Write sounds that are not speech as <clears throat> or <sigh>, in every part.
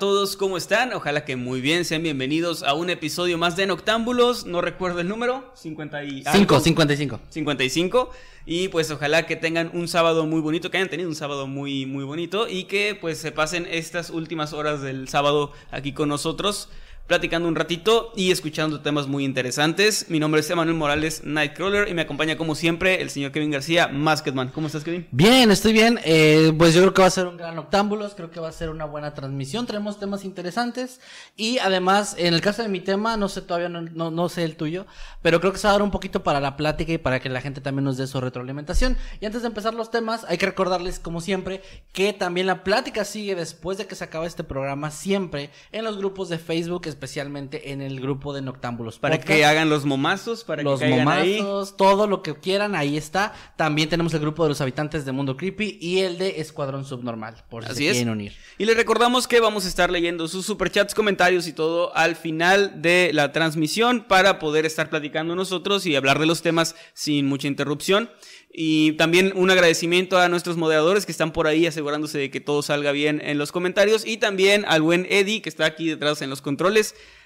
Todos, ¿cómo están? Ojalá que muy bien, sean bienvenidos a un episodio más de Noctámbulos, no recuerdo el número, 50 y algo. 5, 55. 55 y pues ojalá que tengan un sábado muy bonito, que hayan tenido un sábado muy muy bonito y que pues se pasen estas últimas horas del sábado aquí con nosotros platicando un ratito y escuchando temas muy interesantes. Mi nombre es Emanuel Morales Nightcrawler y me acompaña como siempre el señor Kevin García, Masketman. ¿Cómo estás, Kevin? Bien, estoy bien. Eh, pues yo creo que va a ser un gran octámbulos, creo que va a ser una buena transmisión. Tenemos temas interesantes y además, en el caso de mi tema, no sé todavía, no, no, no sé el tuyo, pero creo que se va a dar un poquito para la plática y para que la gente también nos dé su retroalimentación. Y antes de empezar los temas, hay que recordarles, como siempre, que también la plática sigue después de que se acabe este programa, siempre en los grupos de Facebook, especialmente en el grupo de Noctámbulos. Para Podcast. que hagan los momazos, para los que caigan ahí. momazos, todo lo que quieran, ahí está. También tenemos el grupo de los habitantes de Mundo Creepy y el de Escuadrón Subnormal, por si Así se es. quieren unir. Y les recordamos que vamos a estar leyendo sus superchats, comentarios y todo al final de la transmisión para poder estar platicando nosotros y hablar de los temas sin mucha interrupción. Y también un agradecimiento a nuestros moderadores que están por ahí asegurándose de que todo salga bien en los comentarios. Y también al buen Eddie que está aquí detrás en los controles,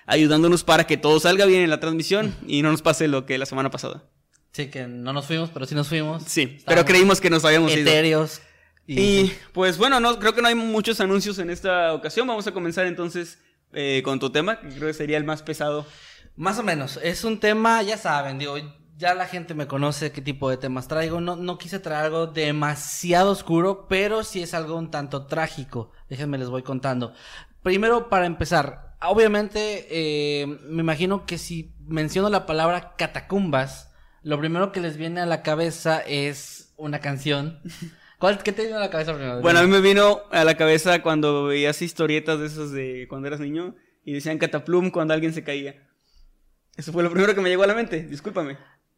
ayudándonos para que todo salga bien en la transmisión y no nos pase lo que la semana pasada. Sí, que no nos fuimos, pero sí nos fuimos. Sí, pero creímos que nos habíamos ido. Y, Y pues bueno, no, creo que no hay muchos anuncios en esta ocasión. Vamos a comenzar entonces eh, con tu tema, que creo que sería el más pesado. más o menos, es un tema, ya saben, digo, ya la gente me conoce qué tipo de temas traigo. No, no quise traer algo demasiado oscuro, pero sí es algo un tanto trágico. Déjenme les voy contando. Primero, para empezar, obviamente, eh, me imagino que si menciono la palabra catacumbas, lo primero que les viene a la cabeza es una canción. <laughs> ¿Cuál, ¿Qué te viene a la cabeza primero? Bueno, a mí me vino a la cabeza cuando veías historietas de esos de cuando eras niño y decían cataplum cuando alguien se caía. Eso fue lo primero que me llegó a la mente, discúlpame.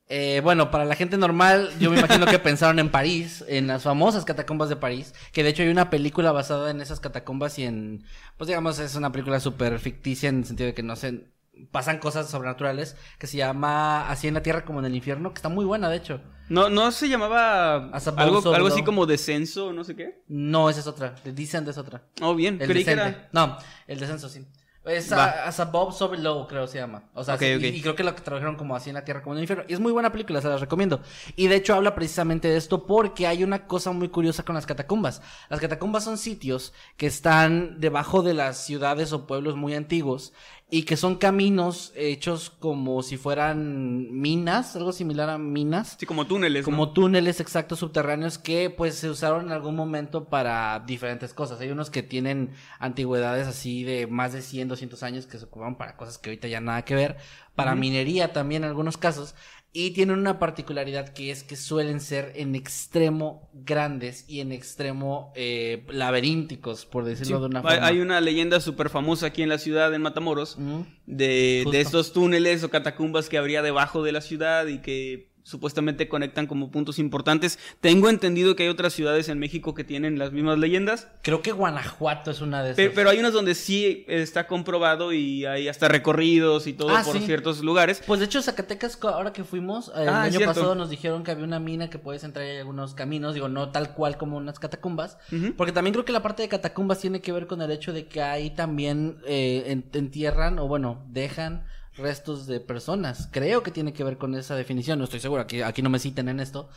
Eh, bueno, para la gente normal, yo me imagino que pensaron en París, en las famosas catacumbas de París, que de hecho hay una película basada en esas catacumbas y en, pues digamos, es una película súper ficticia en el sentido de que no sé, pasan cosas sobrenaturales, que se llama Así en la Tierra como en el Infierno, que está muy buena, de hecho. No, no se llamaba algo, así como descenso, no sé qué. No, esa es otra, Descent es otra. Oh, bien, El creí que era. No, el descenso, sí. Es a- As Above, So Below, creo se llama. O sea, Ok, sí. Y, y creo que lo que tradujeron como así en la tierra, como en el infierno. Y es muy buena película, se las recomiendo. Y de hecho habla precisamente de esto porque hay una cosa muy curiosa con las catacumbas. Las catacumbas son sitios que están debajo de las ciudades o pueblos muy antiguos y que son caminos hechos como si fueran minas, algo similar a minas. Sí, como túneles, ¿no? Como túneles exactos subterráneos que pues se usaron en algún momento para diferentes cosas. Hay unos que tienen antigüedades así de más de 100, 200 años que se ocupaban para cosas que ahorita ya nada que ver. Para minería también en algunos casos. Y tienen una particularidad que es que suelen ser en extremo grandes y en extremo eh, laberínticos, por decirlo Sí, de una hay, forma. hay una leyenda súper famosa aquí en la ciudad, en Matamoros, de, de estos túneles o catacumbas que habría debajo de la ciudad y que supuestamente conectan como puntos importantes. Tengo entendido que hay otras ciudades en México que tienen las mismas leyendas, Creo que Guanajuato es una de esas. pero, pero hay unas donde sí está comprobado y hay hasta recorridos y todo Ah, por sí. ciertos lugares. Pues de hecho, Zacatecas, ahora que fuimos, eh, el Ah, es año pasado nos dijeron que había una mina que puedes entrar hay algunos caminos, digo, no tal cual como unas catacumbas, porque también creo que la parte de catacumbas tiene que ver con el hecho de que ahí también eh, en- entierran, o bueno, dejan restos de personas. Creo que tiene que ver con esa definición, no estoy seguro, aquí, aquí no me citen en esto.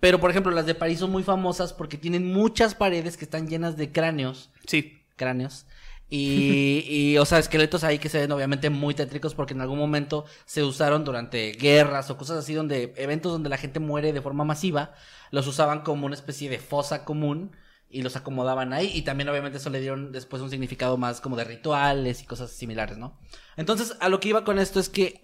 Pero, por ejemplo, las de París son muy famosas porque tienen muchas paredes que están llenas de cráneos Sí. cráneos Y, <laughs> y, o sea, esqueletos ahí que se ven obviamente muy tétricos porque en algún momento se usaron durante guerras o cosas así donde, eventos donde la gente muere de forma masiva, los usaban como una especie de fosa común y los acomodaban ahí y también obviamente eso le dieron después un significado más como de rituales y cosas similares, ¿no? Entonces, a lo que iba con esto es que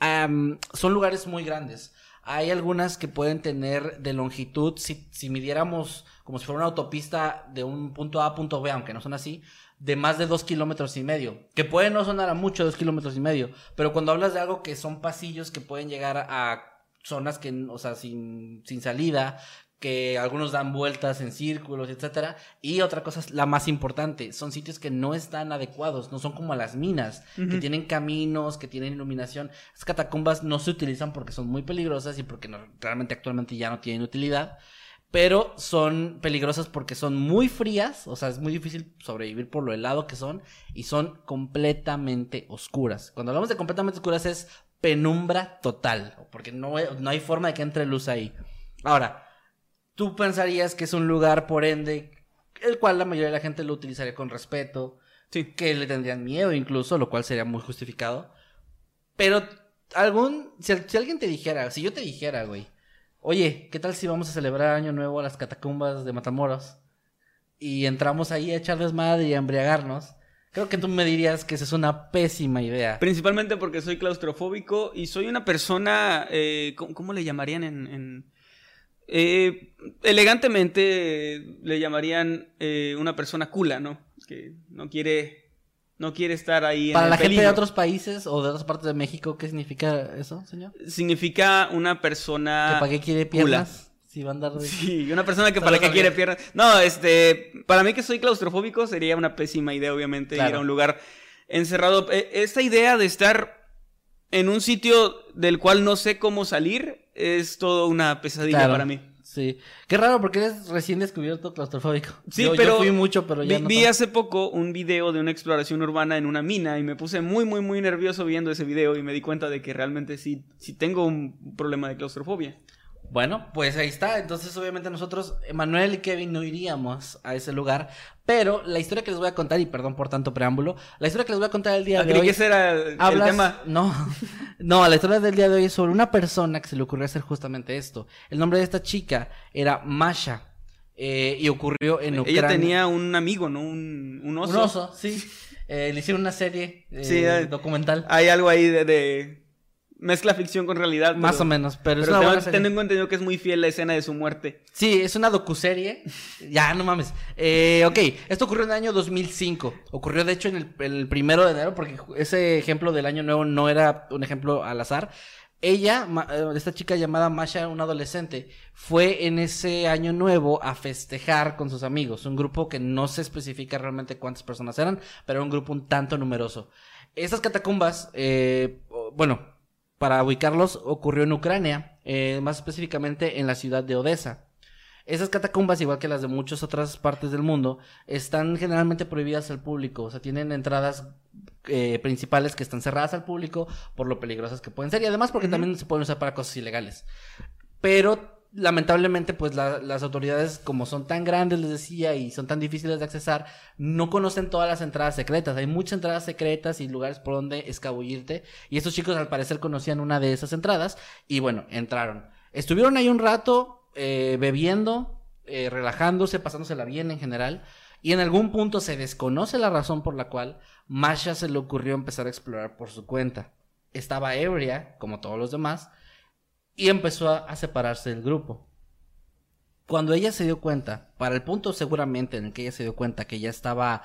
son lugares muy grandes. Hay algunas que pueden tener de longitud, si, si midiéramos como si fuera una autopista de un punto A a punto B, aunque no son así, de más de dos kilómetros y medio. Que puede no sonar a mucho dos kilómetros y medio, pero cuando hablas de algo que son pasillos que pueden llegar a zonas que, o sea, sin, sin salida, que algunos dan vueltas en círculos, etcétera. Y otra cosa, la más importante, son sitios que no están adecuados, no son como las minas, que tienen caminos, que tienen iluminación. Las catacumbas no se utilizan porque son muy peligrosas y porque realmente actualmente ya no tienen utilidad pero son peligrosas porque son muy frías, o sea, es muy difícil sobrevivir por lo helado que son y son completamente oscuras. Cuando hablamos de completamente oscuras es penumbra total, porque no, no hay forma de que entre luz ahí. Ahora, tú pensarías que es un lugar, por ende, el cual la mayoría de la gente lo utilizaría con respeto, sí. que le tendrían miedo incluso, lo cual sería muy justificado. Pero algún, si, si alguien te dijera, si yo te dijera, güey, oye, ¿qué tal si vamos a celebrar Año Nuevo a las catacumbas de Matamoros? Y entramos ahí a echar desmadre y a embriagarnos. Creo que tú me dirías que esa es una pésima idea. Principalmente porque soy claustrofóbico y soy una persona, eh, ¿cómo, le llamarían en...? Eh, elegantemente le llamarían eh, una persona cula, ¿no? Que no quiere no quiere estar ahí. Para la gente de otros países o de otras partes de México, ¿qué significa eso, señor? Significa una persona. ¿Que para qué quiere piernas? Si va a andar Sí, una persona que para qué quiere piernas. No, este. Para mí que soy claustrofóbico sería una pésima idea, obviamente, ir a un lugar encerrado. E, esta idea de estar en un sitio del cual no sé cómo salir es todo una pesadilla para mí. Sí. Qué raro porque eres recién descubierto claustrofóbico. Sí, pero. Yo fui mucho, pero ya vi, vi hace poco un video de una exploración urbana en una mina y me puse muy, muy, muy nervioso viendo ese video y me di cuenta de que realmente sí, sí tengo un problema de claustrofobia. Bueno, pues ahí está. Entonces, obviamente, nosotros, Emanuel y Kevin, no iríamos a ese lugar. Pero la historia que les voy a contar, y perdón por tanto preámbulo, la historia que les voy a contar el día ah, de hoy. que ese era el, tema. No, <laughs> no, la historia del día de hoy es sobre una persona que se le ocurrió hacer justamente esto. El nombre de esta chica era Masha. Eh, y ocurrió en Ucrania. Ella tenía un amigo, ¿no? Un, oso. Un oso, sí. Eh, le hicieron una serie eh, documental. Hay algo ahí de mezcla ficción con realidad. Más o menos, pero, es una tengo, tengo, entendido que es muy fiel la escena de su muerte. Sí, es una docuserie. ya, no mames. Eh, ok, esto ocurrió en el año 2005. Ocurrió, de hecho, en el, primero de enero, porque ese ejemplo del año nuevo no era un ejemplo al azar. Ella, eh, esta chica llamada Masha, una adolescente, fue en ese año nuevo a festejar con sus amigos. Un grupo que no se especifica realmente cuántas personas eran, pero era un grupo un tanto numeroso. Estas catacumbas, eh, bueno, para ubicarlos, ocurrió en Ucrania, eh, más específicamente en la ciudad de Odessa. Esas catacumbas, igual que las de muchas otras partes del mundo, están generalmente prohibidas al público. O sea, tienen entradas eh, principales que están cerradas al público por lo peligrosas que pueden ser y además porque también se pueden usar para cosas ilegales. Pero lamentablemente, pues las autoridades, como son tan grandes, les decía, y son tan difíciles de accesar, no conocen todas las entradas secretas. Hay muchas entradas secretas y lugares por donde escabullirte. Y estos chicos, al parecer, conocían una de esas entradas. Y bueno, entraron. Estuvieron ahí un rato eh, bebiendo, eh, relajándose, pasándosela bien en general. Y en algún punto se desconoce la razón por la cual Masha se le ocurrió empezar a explorar por su cuenta. Estaba ebria, como todos los demás y empezó a, separarse del grupo. Cuando ella se dio cuenta, para el punto seguramente en el que ella se dio cuenta que ya estaba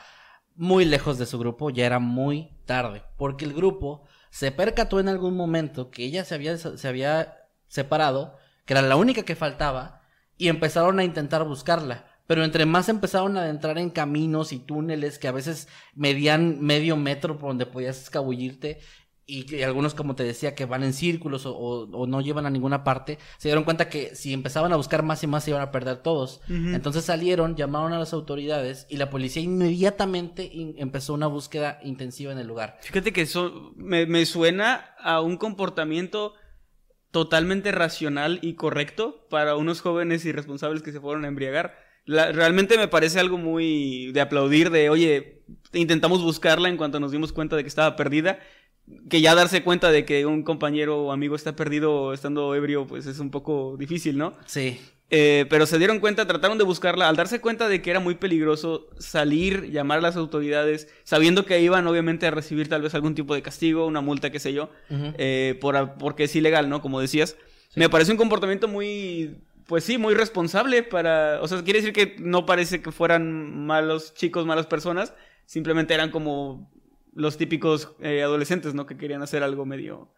muy lejos de su grupo, ya era muy tarde, porque el grupo se percató en algún momento que ella se había, se había separado, que era la única que faltaba, y empezaron a intentar buscarla. Pero entre más empezaron a entrar en caminos y túneles que a veces medían medio metro por donde podías escabullirte y, algunos, como te decía, que van en círculos o, no llevan a ninguna parte, se dieron cuenta que si empezaban a buscar más y más se iban a perder todos. Entonces salieron, llamaron a las autoridades y la policía inmediatamente empezó una búsqueda intensiva en el lugar. Fíjate que eso me, me suena a un comportamiento totalmente racional y correcto para unos jóvenes irresponsables que se fueron a embriagar La- realmente me parece algo muy de aplaudir, de oye, intentamos buscarla en cuanto nos dimos cuenta de que estaba perdida. Que ya darse cuenta de que un compañero o amigo está perdido estando ebrio, pues es un poco difícil, ¿no? Sí. Eh, pero se dieron cuenta, trataron de buscarla. Al darse cuenta de que era muy peligroso salir, llamar a las autoridades, sabiendo que iban obviamente a recibir tal vez algún tipo de castigo, una multa, qué sé yo, eh, por, porque es ilegal, ¿no? Como decías. Me parece un comportamiento muy, pues sí, muy responsable para... O sea, quiere decir que no parece que fueran malos chicos, malas personas, simplemente eran como los típicos eh, adolescentes, ¿no? Que querían hacer algo medio...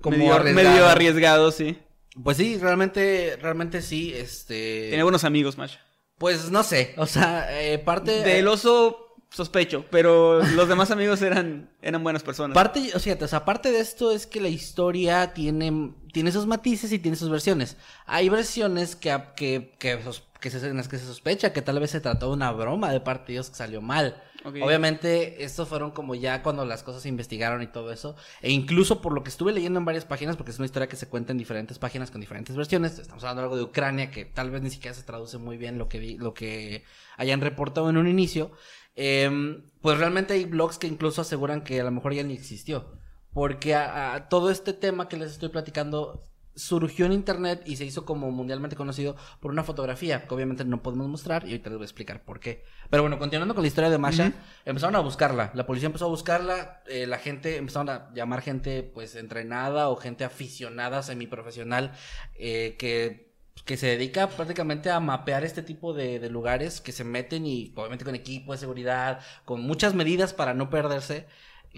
Como medio, arriesgado. medio arriesgado, sí. Pues sí, realmente, realmente sí, este... Tiene buenos amigos, Masha. Pues no sé, o sea, eh, parte... Del oso sospecho, pero los demás amigos eran, eran buenas personas. Parte, o sea, o sea, parte de esto es que la historia tiene, tiene esos matices y tiene sus versiones. Hay versiones que, que, que, que se, en las que se sospecha que tal vez se trató de una broma de parte de ellos que salió mal. Obviamente, estos fueron como ya cuando las cosas se investigaron y todo eso. E incluso por lo que estuve leyendo en varias páginas, porque es una historia que se cuenta en diferentes páginas con diferentes versiones. Estamos hablando de algo de Ucrania que tal vez ni siquiera se traduce muy bien lo que, vi- lo que hayan reportado en un inicio. Em, pues realmente hay blogs que incluso aseguran que a lo mejor ya ni existió. Porque a todo este tema que les estoy platicando surgió en internet y se hizo como mundialmente conocido por una fotografía que obviamente no podemos mostrar y ahorita les voy a explicar por qué. Pero bueno, continuando con la historia de Masha, empezaron a buscarla. La policía empezó a buscarla, eh, la gente empezaron a llamar gente pues entrenada o gente aficionada, semiprofesional, eh, que que se dedica prácticamente a mapear este tipo de, de lugares que se meten y obviamente con equipo de seguridad, con muchas medidas para no perderse,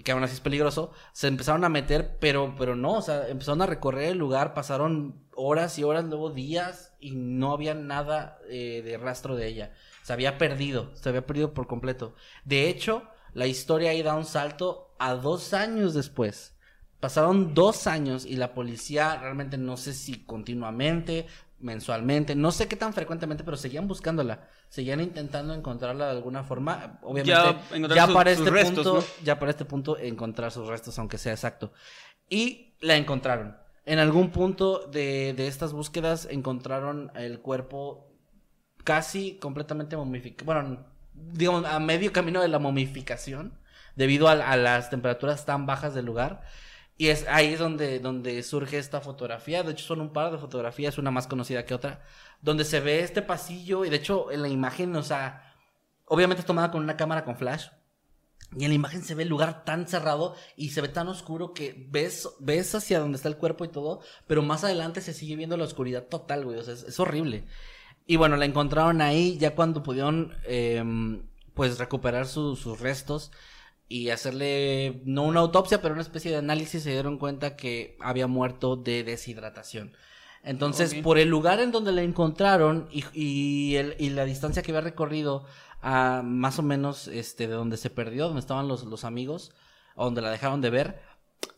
que aún así es peligroso, se empezaron a meter, pero, pero no, o sea, empezaron a recorrer el lugar, pasaron horas y horas, luego días, y no había nada eh, de rastro de ella. Se había perdido, se había perdido por completo. De hecho, la historia ahí da un salto a dos años después. Pasaron dos años y la policía realmente no sé si continuamente, mensualmente, no sé qué tan frecuentemente, pero seguían buscándola, seguían intentando encontrarla de alguna forma. Obviamente, Ya para sus este restos, punto, ¿no? ya para este punto encontrar sus restos, aunque sea exacto. Y la encontraron. En algún punto de, de estas búsquedas encontraron el cuerpo casi completamente momificado. Bueno, digamos, a medio camino de la momificación, debido a, a las temperaturas tan bajas del lugar. Y es ahí donde, donde surge esta fotografía. De hecho, son un par de fotografías, una más conocida que otra, donde se ve este pasillo. Y de hecho, en la imagen, o sea, obviamente es tomada con una cámara con flash. Y en la imagen se ve el lugar tan cerrado y se ve tan oscuro que ves, ves hacia donde está el cuerpo y todo, pero más adelante se sigue viendo la oscuridad total, güey. O sea, es, es horrible. Y bueno, la encontraron ahí ya cuando pudieron, em, pues, recuperar su- sus restos y hacerle, no una autopsia, pero una especie de análisis, se dieron cuenta que había muerto de deshidratación. Entonces, por el lugar en donde la encontraron y, y, el- y la distancia que había recorrido a más o menos este, de donde se perdió, donde estaban los, los amigos, o donde la dejaron de ver,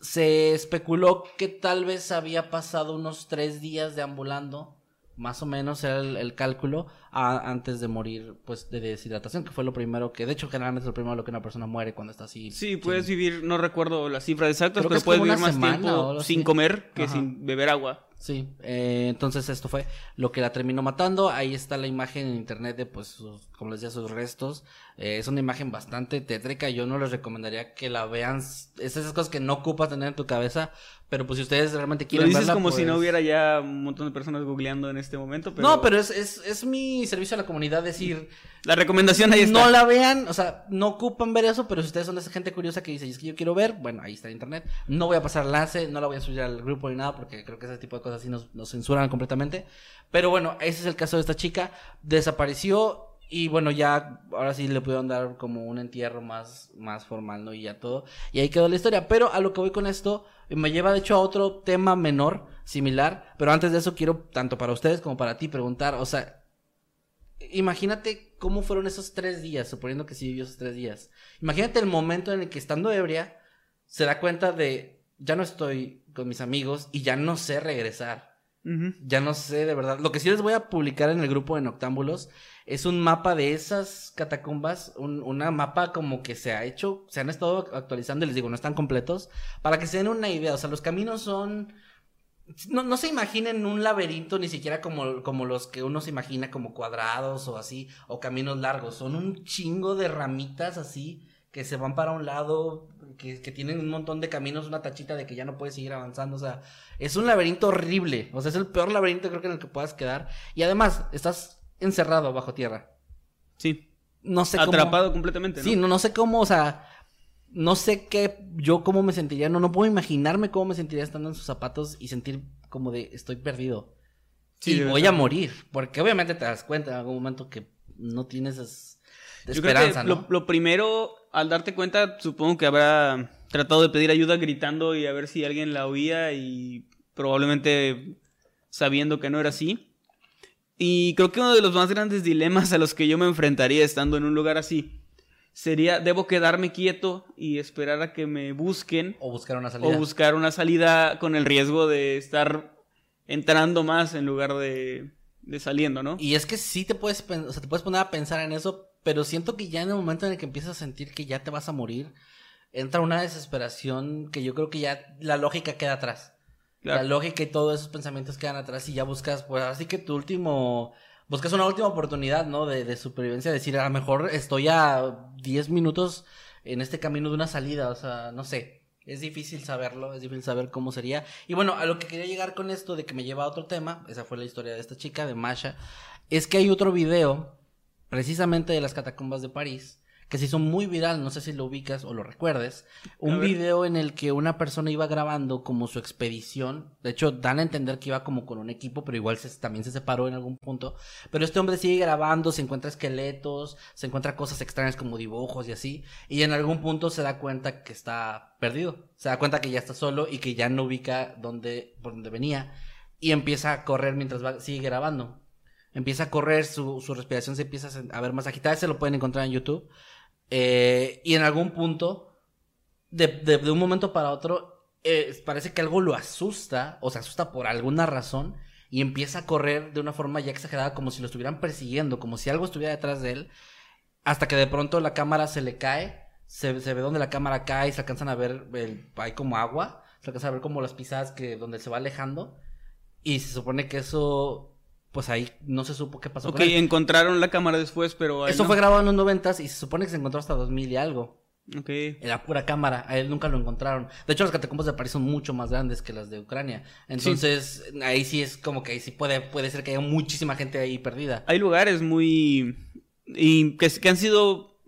se especuló que tal vez había pasado unos tres días deambulando, más o menos era el, el cálculo, a- antes de morir pues de deshidratación, que fue lo primero que, de hecho generalmente es lo primero lo que una persona muere cuando está así. Sí, sin- puedes vivir, no recuerdo las cifras exactas, Creo pero es puedes vivir más tiempo así. sin comer que Ajá. sin beber agua. Sí, eh, entonces esto fue lo que la terminó matando. Ahí está la imagen en internet de, pues, sus- como les decía, sus restos. Eh, es una imagen bastante tétrica. Yo no les recomendaría que la vean. Es esas cosas que no ocupas tener en tu cabeza. Pero pues si ustedes realmente Lo quieren dices verla, como si no pues- hubiera ya un montón de personas googleando en este momento, pero... No, pero es, es, es mi servicio a la comunidad decir, La recomendación ahí está. no la vean, o sea, no ocupan ver eso, pero si ustedes son de esa gente curiosa que dice, es que yo quiero ver, bueno, ahí está en internet. No voy a pasar enlace, no la voy a subir al grupo ni nada, porque creo que ese tipo de cosas así nos, nos censuran completamente. Pero bueno, ese es el caso de esta chica. Desapareció y bueno, ya ahora sí le pudieron dar como un entierro más, más formal, ¿no? Y ya todo. Y ahí quedó la historia. Pero a lo que voy con esto, me lleva de hecho a otro tema menor, similar. Pero antes de eso quiero, tanto para ustedes como para ti, preguntar, o sea, imagínate cómo fueron esos tres días, suponiendo que sí vivió esos tres días. Imagínate el momento en el que estando ebria, se da cuenta de, ya no estoy con mis amigos y ya no sé regresar. Ya no sé de verdad. Lo que sí les voy a publicar en el grupo de Noctámbulos es un mapa de esas catacumbas, un, una mapa como que se ha hecho, se han estado actualizando, les digo, no están completos, para que se den una idea. O sea, los caminos son no, no se imaginen un laberinto ni siquiera como, como los que uno se imagina como cuadrados o así, o caminos largos. Son un chingo de ramitas así que se van para un lado, que, que tienen un montón de caminos, una tachita de que ya no puedes seguir avanzando. O sea, es un laberinto horrible. O sea, es el peor laberinto creo que en el que puedas quedar. Y además, estás encerrado bajo tierra. Sí. No sé cómo. Atrapado completamente, ¿no? Sí, no, no sé cómo, o sea, no sé qué, yo cómo me sentiría, no, no puedo imaginarme cómo me sentiría estando en sus zapatos y sentir como de estoy perdido. Sí, y voy a morir, porque obviamente te das cuenta en algún momento que no tienes es- Yo creo que esperanza, ¿no? lo, lo primero, al darte cuenta, supongo que habrá tratado de pedir ayuda gritando y a ver si alguien la oía y probablemente sabiendo que no era así. Y creo que uno de los más grandes dilemas a los que yo me enfrentaría estando en un lugar así sería, ¿debo quedarme quieto y esperar a que me busquen? O buscar una salida. O buscar una salida con el riesgo de estar entrando más en lugar de, de saliendo, ¿no? Y es que sí te puedes, o sea, te puedes poner a pensar en eso, pero siento que ya en el momento en el que empiezas a sentir que ya te vas a morir, entra una desesperación que yo creo que ya la lógica queda atrás. Claro. La lógica y todos esos pensamientos quedan atrás y ya buscas, pues así que tu último, buscas una última oportunidad, ¿no? De, de supervivencia, decir, a lo mejor estoy a 10 minutos en este camino de una salida, o sea, no sé. Es difícil saberlo, es difícil saber cómo sería. Y bueno, a lo que quería llegar con esto de que me lleva a otro tema, esa fue la historia de esta chica, de Masha, es que hay otro video, precisamente de las catacumbas de París, que se hizo muy viral, no sé si lo ubicas o lo recuerdes, un video en el que una persona iba grabando como su expedición, de hecho dan a entender que iba como con un equipo, pero igual se- también se separó en algún punto, pero este hombre sigue grabando, se encuentra esqueletos, se encuentra cosas extrañas como dibujos y así, y en algún punto se da cuenta que está perdido, se da cuenta que ya está solo y que ya no ubica dónde, por dónde venía, y empieza a correr mientras va, sigue grabando. Empieza a correr, su, su respiración se empieza a ver más agitada, se lo pueden encontrar en YouTube. Eh, y en algún punto, de, de- un momento para otro, eh, parece que algo lo asusta, o se asusta por alguna razón, y empieza a correr de una forma ya exagerada, como si lo estuvieran persiguiendo, como si algo estuviera detrás de él, hasta que de pronto la cámara se le cae, se, se ve donde la cámara cae, se alcanzan a ver, el- hay como agua, se alcanzan a ver como las pisadas que donde se va alejando, y se supone que eso, pues ahí no se supo qué pasó Ok, con él. encontraron la cámara después, pero... Eso no. fue grabado en los noventas y se supone que se encontró hasta 2000 y algo. Ok. Era pura cámara, a él nunca lo encontraron. De hecho, las catacumbas de París son mucho más grandes que las de Ucrania. Entonces, ahí sí es como que ahí sí puede, puede ser que haya muchísima gente ahí perdida. Hay lugares muy... y que, que han sido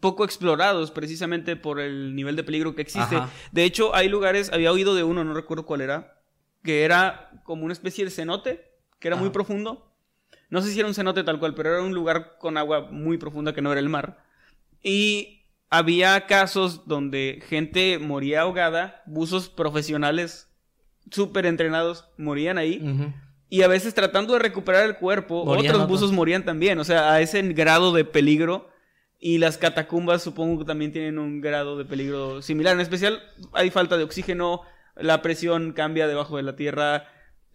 poco explorados precisamente por el nivel de peligro que existe. Ajá. De hecho, hay lugares, había oído de uno, no recuerdo cuál era, que era como una especie de cenote, que era muy profundo. No sé si era un cenote tal cual, pero era un lugar con agua muy profunda que no era el mar. Y había casos donde gente moría ahogada, buzos profesionales súper entrenados morían ahí. Y a veces tratando de recuperar el cuerpo, Morían otros otros. buzos morían también. O sea, a ese grado de peligro. Y las catacumbas supongo que también tienen un grado de peligro similar. En especial hay falta de oxígeno, la presión cambia debajo de la tierra,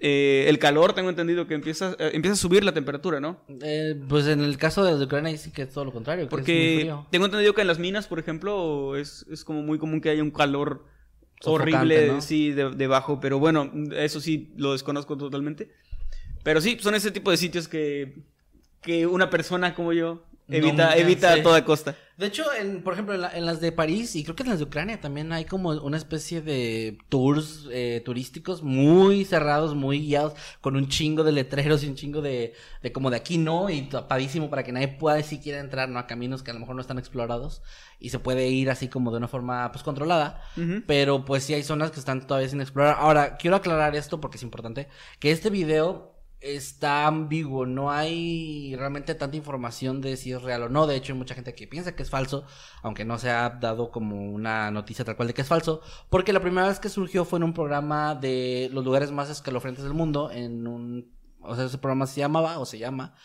eh, el calor, tengo entendido que empieza, eh, empieza a subir la temperatura, ¿no? Eh, pues en el caso de Ucrania sí que es todo lo contrario. que es muy Porque frío. tengo entendido que en las minas, por ejemplo, es, es como muy común que haya un calor Sofocante, horrible, ¿no? sí, de- debajo. Pero bueno, eso sí lo desconozco totalmente. Pero sí, son ese tipo de sitios que, que una persona como yo evita, evita a toda costa. De hecho, en, por ejemplo, en, la- en las de París y creo que en las de Ucrania también hay como una especie de tours eh, turísticos muy cerrados, muy guiados, con un chingo de letreros y un chingo de, de como de aquí no, y tapadísimo para que nadie pueda siquiera entrar, ¿no? A caminos que a lo mejor no están explorados y se puede ir así como de una forma, pues, controlada. Pero pues sí hay zonas que están todavía sin explorar. Ahora, quiero aclarar esto porque es importante, que este video está ambiguo, no hay realmente tanta información de si es real o no, de hecho hay mucha gente que piensa que es falso, aunque no se ha dado como una noticia tal cual de que es falso, porque la primera vez que surgió fue en un programa de los lugares más escalofriantes del mundo, en un, o sea, ese programa se llamaba, o se llama,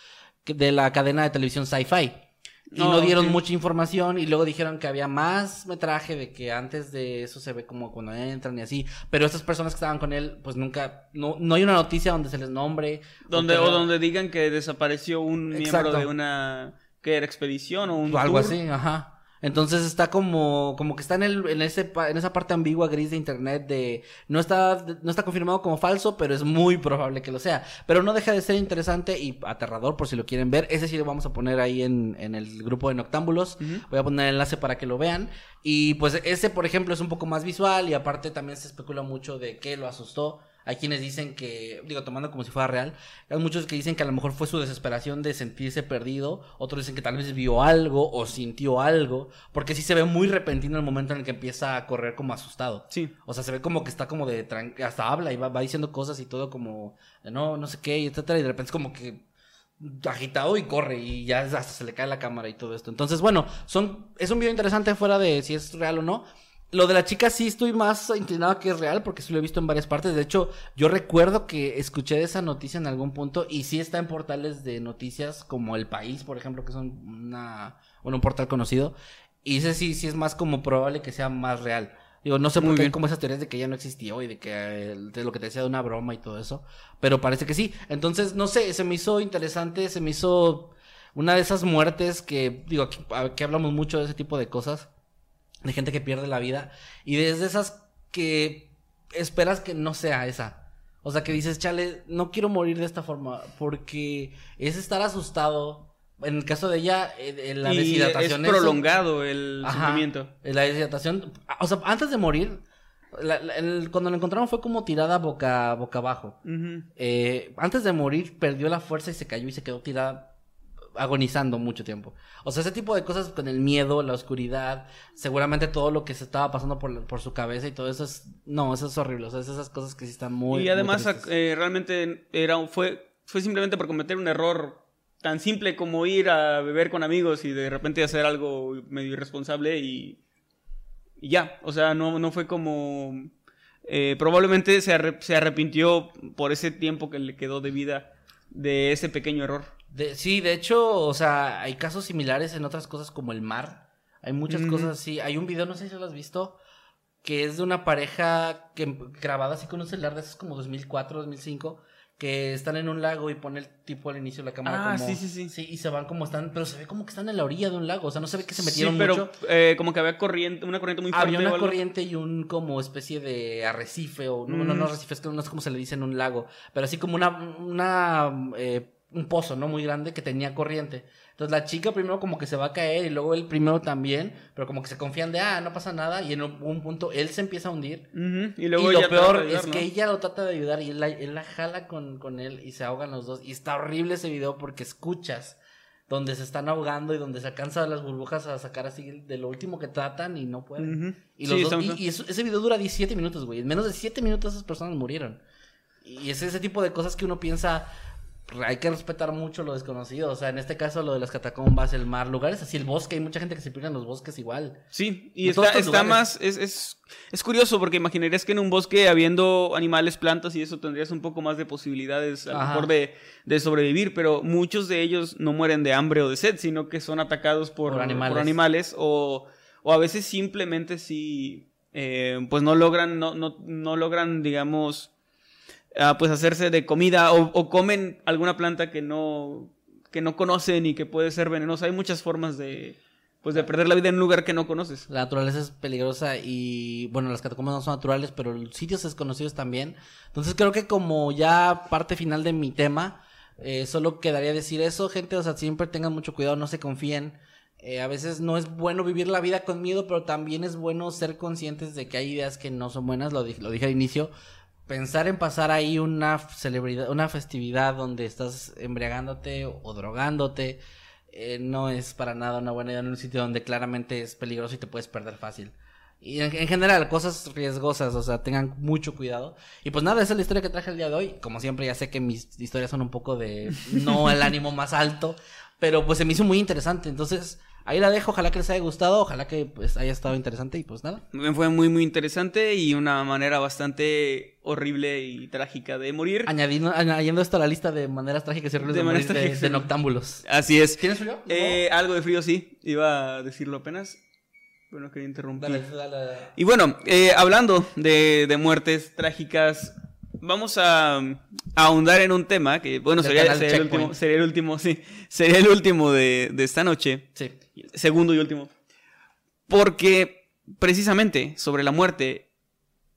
de la cadena de televisión Sci-Fi. Y no dieron mucha información y luego dijeron que había más metraje de que antes de eso se ve como cuando entran y así. Pero estas personas que estaban con él, pues nunca, no, no hay una noticia donde se les nombre. Donde, o donde digan que desapareció un Exacto. miembro de una que era expedición o un o algo tour. así, ajá. Entonces está como, como que está en, el, en, ese, en esa parte ambigua gris de internet de no está, no está confirmado como falso, pero es muy probable que lo sea. Pero no deja de ser interesante y aterrador por si lo quieren ver. Ese sí lo vamos a poner ahí en, en el grupo de Noctámbulos. Voy a poner el enlace para que lo vean. Y pues ese, por ejemplo, es un poco más visual y aparte también se especula mucho de qué lo asustó. Hay quienes dicen que, digo, tomando como si fuera real, hay muchos que dicen que a lo mejor fue su desesperación de sentirse perdido, otros dicen que tal vez vio algo o sintió algo, porque sí se ve muy repentino el momento en el que empieza a correr como asustado. Sí. O sea, se ve como que está como de, hasta habla y va, va diciendo cosas y todo como, de no, no sé qué, y etcétera, y de repente es como que agitado y corre y ya hasta se le cae la cámara y todo esto. Entonces, bueno, son es un video interesante fuera de si es real o no. Lo de la chica sí estoy más inclinado a que es real porque sí lo he visto en varias partes. De hecho, yo recuerdo que escuché de esa noticia en algún punto y sí está en portales de noticias como El País, por ejemplo, que son una, bueno, un portal conocido. Y ese sí, sí es más como probable que sea más real. Digo, no sé Muy por qué hay bien. como esas teorías de que ya no existió y de que de lo que te decía de una broma y todo eso. Pero parece que sí. Entonces, no sé, se me hizo interesante, se me hizo una de esas muertes que, digo, aquí, aquí hablamos mucho de ese tipo de cosas, de gente que pierde la vida. Y desde esas que esperas que no sea esa. O sea, que dices, chale, no quiero morir de esta forma, porque es estar asustado. En el caso de ella, eh, eh, la y es deshidratación prolongado el Ajá. sufrimiento. La deshidratación, o sea, antes de morir, la- la- el- cuando la encontraron fue como tirada boca, boca abajo. Eh, antes de morir perdió la fuerza y se cayó y se quedó tirada agonizando mucho tiempo. O sea, ese tipo de cosas con el miedo, la oscuridad, seguramente todo lo que se estaba pasando por, por su cabeza y todo eso es... No, eso es horrible. O sea, es esas cosas que sí están muy... y además eh, realmente era fue fue simplemente por cometer un error tan simple como ir a beber con amigos y de repente hacer algo medio irresponsable y, y ya o sea no no fue como eh, probablemente se, arre- se arrepintió por ese tiempo que le quedó de vida de ese pequeño error De- sí, de hecho, o sea, hay casos similares en otras cosas como el mar. Hay muchas cosas así. Hay un video, no sé si lo has visto, que es de una pareja que grabada así con un celular de esos como 2004, 2005, que están en un lago y pone el tipo al inicio de la cámara Ah, como... sí, sí, sí. Sí, y se van como están, pero se ve como que están en la orilla de un lago, o sea, no se ve que se metieron sí pero mucho. eh, como que había corriente una corriente muy fuerte Había o una algo. corriente y un como especie de arrecife o no, no, Mm. no arrecife, es que no sé cómo se le dice en un lago, pero así como una, una eh, un pozo, ¿no? Muy grande que tenía corriente. Entonces la chica primero como que se va a caer y luego él primero también, pero como que se confían de, ah, no pasa nada y en un, un punto él se empieza a hundir. Y Y, luego lo peor ayudar, es ¿no? que ella lo trata de ayudar y él la, él la jala con, con él y se ahogan los dos. Y está horrible ese video porque escuchas donde se están ahogando y donde se alcanzan las burbujas a sacar así de lo último que tratan y no pueden. Y, Sí, los está dos- muy y- feo. y eso- ese video dura 17 minutos, güey. En menos de 7 minutos esas personas murieron. Y es ese tipo de cosas que uno piensa, hay que respetar mucho lo desconocido. O sea, en este caso lo de las catacumbas, el mar, lugares así, el bosque. Hay mucha gente que se pierde en los bosques igual. Sí, y está, está más, es, es, es curioso porque imaginarías que en un bosque habiendo animales, plantas y eso tendrías un poco más de posibilidades a lo mejor de, de sobrevivir, pero muchos de ellos no mueren de hambre o de sed, sino que son atacados por, Por por animales. animales, o, o a veces simplemente sí, eh, pues no logran, no, no, no logran, digamos, pues hacerse de comida o, comen alguna planta que no, que no conocen y que puede ser venenosa. Hay muchas formas de, pues de perder la vida en un lugar que no conoces. La naturaleza es peligrosa y, bueno, las catacumbas no son naturales, pero sitios desconocidos también. Entonces creo que como ya parte final de mi tema, eh, solo quedaría decir eso, gente, o sea, siempre tengan mucho cuidado, no se confíen. Eh, a veces no es bueno vivir la vida con miedo, pero también es bueno ser conscientes de que hay ideas que no son buenas, lo dije, lo dije al inicio. Pensar en pasar ahí una celebridad, una festividad donde estás embriagándote o drogándote, eh, no es para nada una buena idea en un sitio donde claramente es peligroso y te puedes perder fácil. Y en, en general, cosas riesgosas, o sea, tengan mucho cuidado. Y pues nada, esa es la historia que traje el día de hoy. Como siempre, ya sé que mis historias son un poco de no el ánimo más alto, pero pues se me hizo muy interesante. Entonces, ahí la dejo. Ojalá que les haya gustado, ojalá que pues haya estado interesante y pues nada. Me Fue muy, muy interesante y una manera bastante horrible y trágica de morir. Añadiendo, añadiendo esto a la lista de maneras trágicas y horribles De de, maneras morir de, trágicas. de noctámbulos. Así es. ¿Tienes frío? Eh, algo de frío, sí. Iba a decirlo apenas. Bueno, quería interrumpir. Dale, dale. Y bueno, eh, hablando de, de muertes trágicas, vamos a, a ahondar en un tema que, bueno, sería, sería el último, sería el último, sí, sería el último de, de esta noche, Sí. Segundo y último. Porque precisamente sobre la muerte,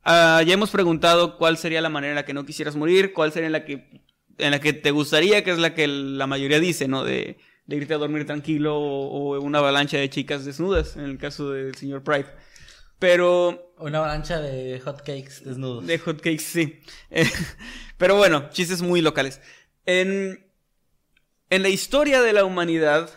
ah, ya hemos preguntado cuál sería la manera en la que no quisieras morir, cuál sería la que, en la que te gustaría, que es la que la mayoría dice, ¿no? De, de irte a dormir tranquilo o, o una avalancha de chicas desnudas, en el caso del señor Pride. Pero Una avalancha de hotcakes desnudos. de hotcakes, sí. Eh, <laughs> pero bueno, chistes muy locales. En, en la historia de la humanidad,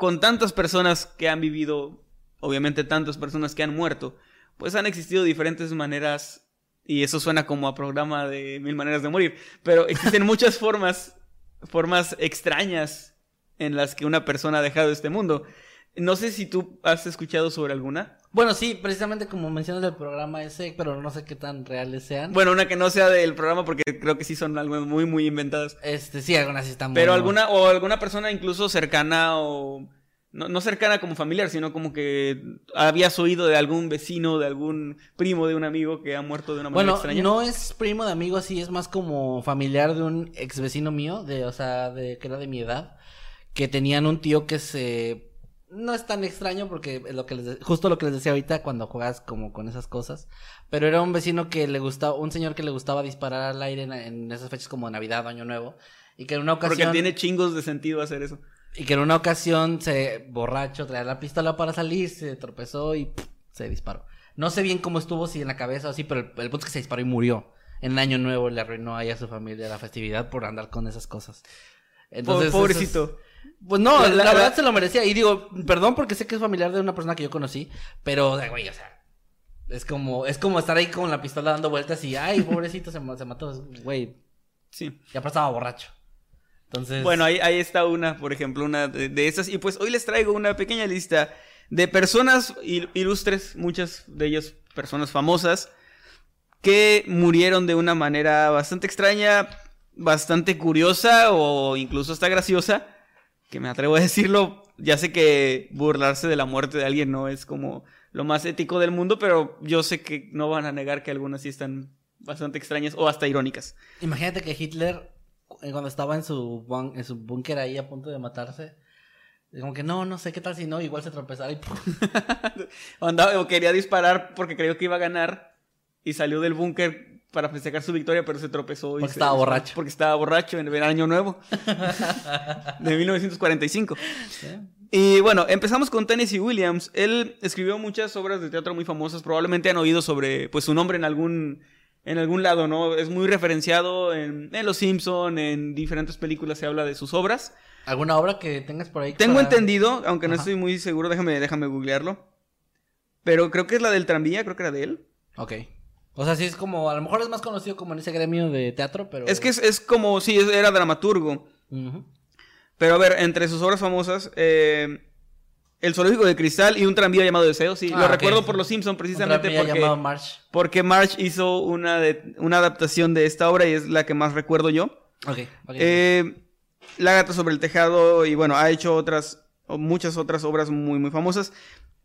con tantas personas que han vivido, obviamente tantas personas que han muerto, pues han existido diferentes maneras, y eso suena como a programa de mil maneras de morir, pero existen <laughs> muchas formas, formas extrañas en las que una persona ha dejado este mundo. No sé si tú has escuchado sobre alguna. Bueno, sí, precisamente como mencionas del programa ese, pero no sé qué tan reales sean. Bueno, una que no sea del programa porque creo que sí son algo muy, muy inventadas. Este, sí, algunas sí están Pero muy- alguna, o alguna persona incluso cercana o... No, no cercana como familiar, sino como que habías oído de algún vecino, de algún primo de un amigo que ha muerto de una manera Bueno, extraña. no es primo de amigo así, es más como familiar de un ex vecino mío, de, o sea, de que era de mi edad, que tenían un tío que se no es tan extraño porque lo que les de- justo lo que les decía ahorita cuando juegas como con esas cosas, pero era un vecino que le gustaba, un señor que le gustaba disparar al aire en, en esas fechas como Navidad, Año Nuevo, y que en una ocasión Porque tiene chingos de sentido hacer eso. y que en una ocasión se borracho traía la pistola para salir, se tropezó y se disparó. No sé bien cómo estuvo, si en la cabeza o así, pero el, el punto es que se disparó y murió. En el año nuevo le arruinó ahí a su familia la festividad por andar con esas cosas. Eso Pobrecito. es- Pues no, La- la, la- verdad se lo merecía. Y digo, perdón porque sé que es familiar de una persona que yo conocí, pero, güey, o sea, es como, es como estar ahí con la pistola dando vueltas y, ay, <laughs> pobrecito, se, se mató, güey, Sí. ya estaba borracho. Entonces, Bueno, ahí, ahí está una, por ejemplo, una de, de esas. Y pues hoy les traigo una pequeña lista de personas il- ilustres, muchas de ellas personas famosas, que murieron de una manera bastante extraña, bastante curiosa o incluso hasta graciosa, que me atrevo a decirlo. Ya sé que burlarse de la muerte de alguien no es como lo más ético del mundo, pero yo sé que no van a negar que algunas sí están bastante extrañas o hasta irónicas. Imagínate que Hitler, eh, cuando estaba en su, en su búnker ahí a punto de matarse, como que no, no sé qué tal si no, igual se tropezara y. <laughs> Andaba, o quería disparar porque creyó que iba a ganar y salió del búnker para festejar su victoria, pero se tropezó. y Porque se- estaba borracho. Porque estaba borracho en el año nuevo <laughs> de 1945. Y bueno, empezamos con Tennessee Williams. Él escribió muchas obras de teatro muy famosas. Probablemente han oído sobre pues, su nombre en algún, en algún lado, ¿no? Es muy referenciado en, en Los Simpson, en diferentes películas se habla de sus obras. ¿Alguna obra que tengas por ahí? Tengo para- entendido, aunque no Ajá. estoy muy seguro, déjame, déjame googlearlo. Pero creo que es la del tranvía, creo que era de él. Ok. O sea, sí es como, a lo mejor es más conocido como en ese gremio de teatro, pero... Es que es, es como, sí, era dramaturgo. Pero a ver, entre sus obras famosas, eh, El zoológico de cristal y un tranvía llamado Deseo. Sí, Ah, lo ok. recuerdo por los Simpsons precisamente amiga porque, llamado March. porque March hizo una, de, una adaptación de esta obra y es la que más recuerdo yo. Ok. ok. Eh, la gata sobre el tejado y bueno, ha hecho otras, muchas otras obras muy, muy famosas.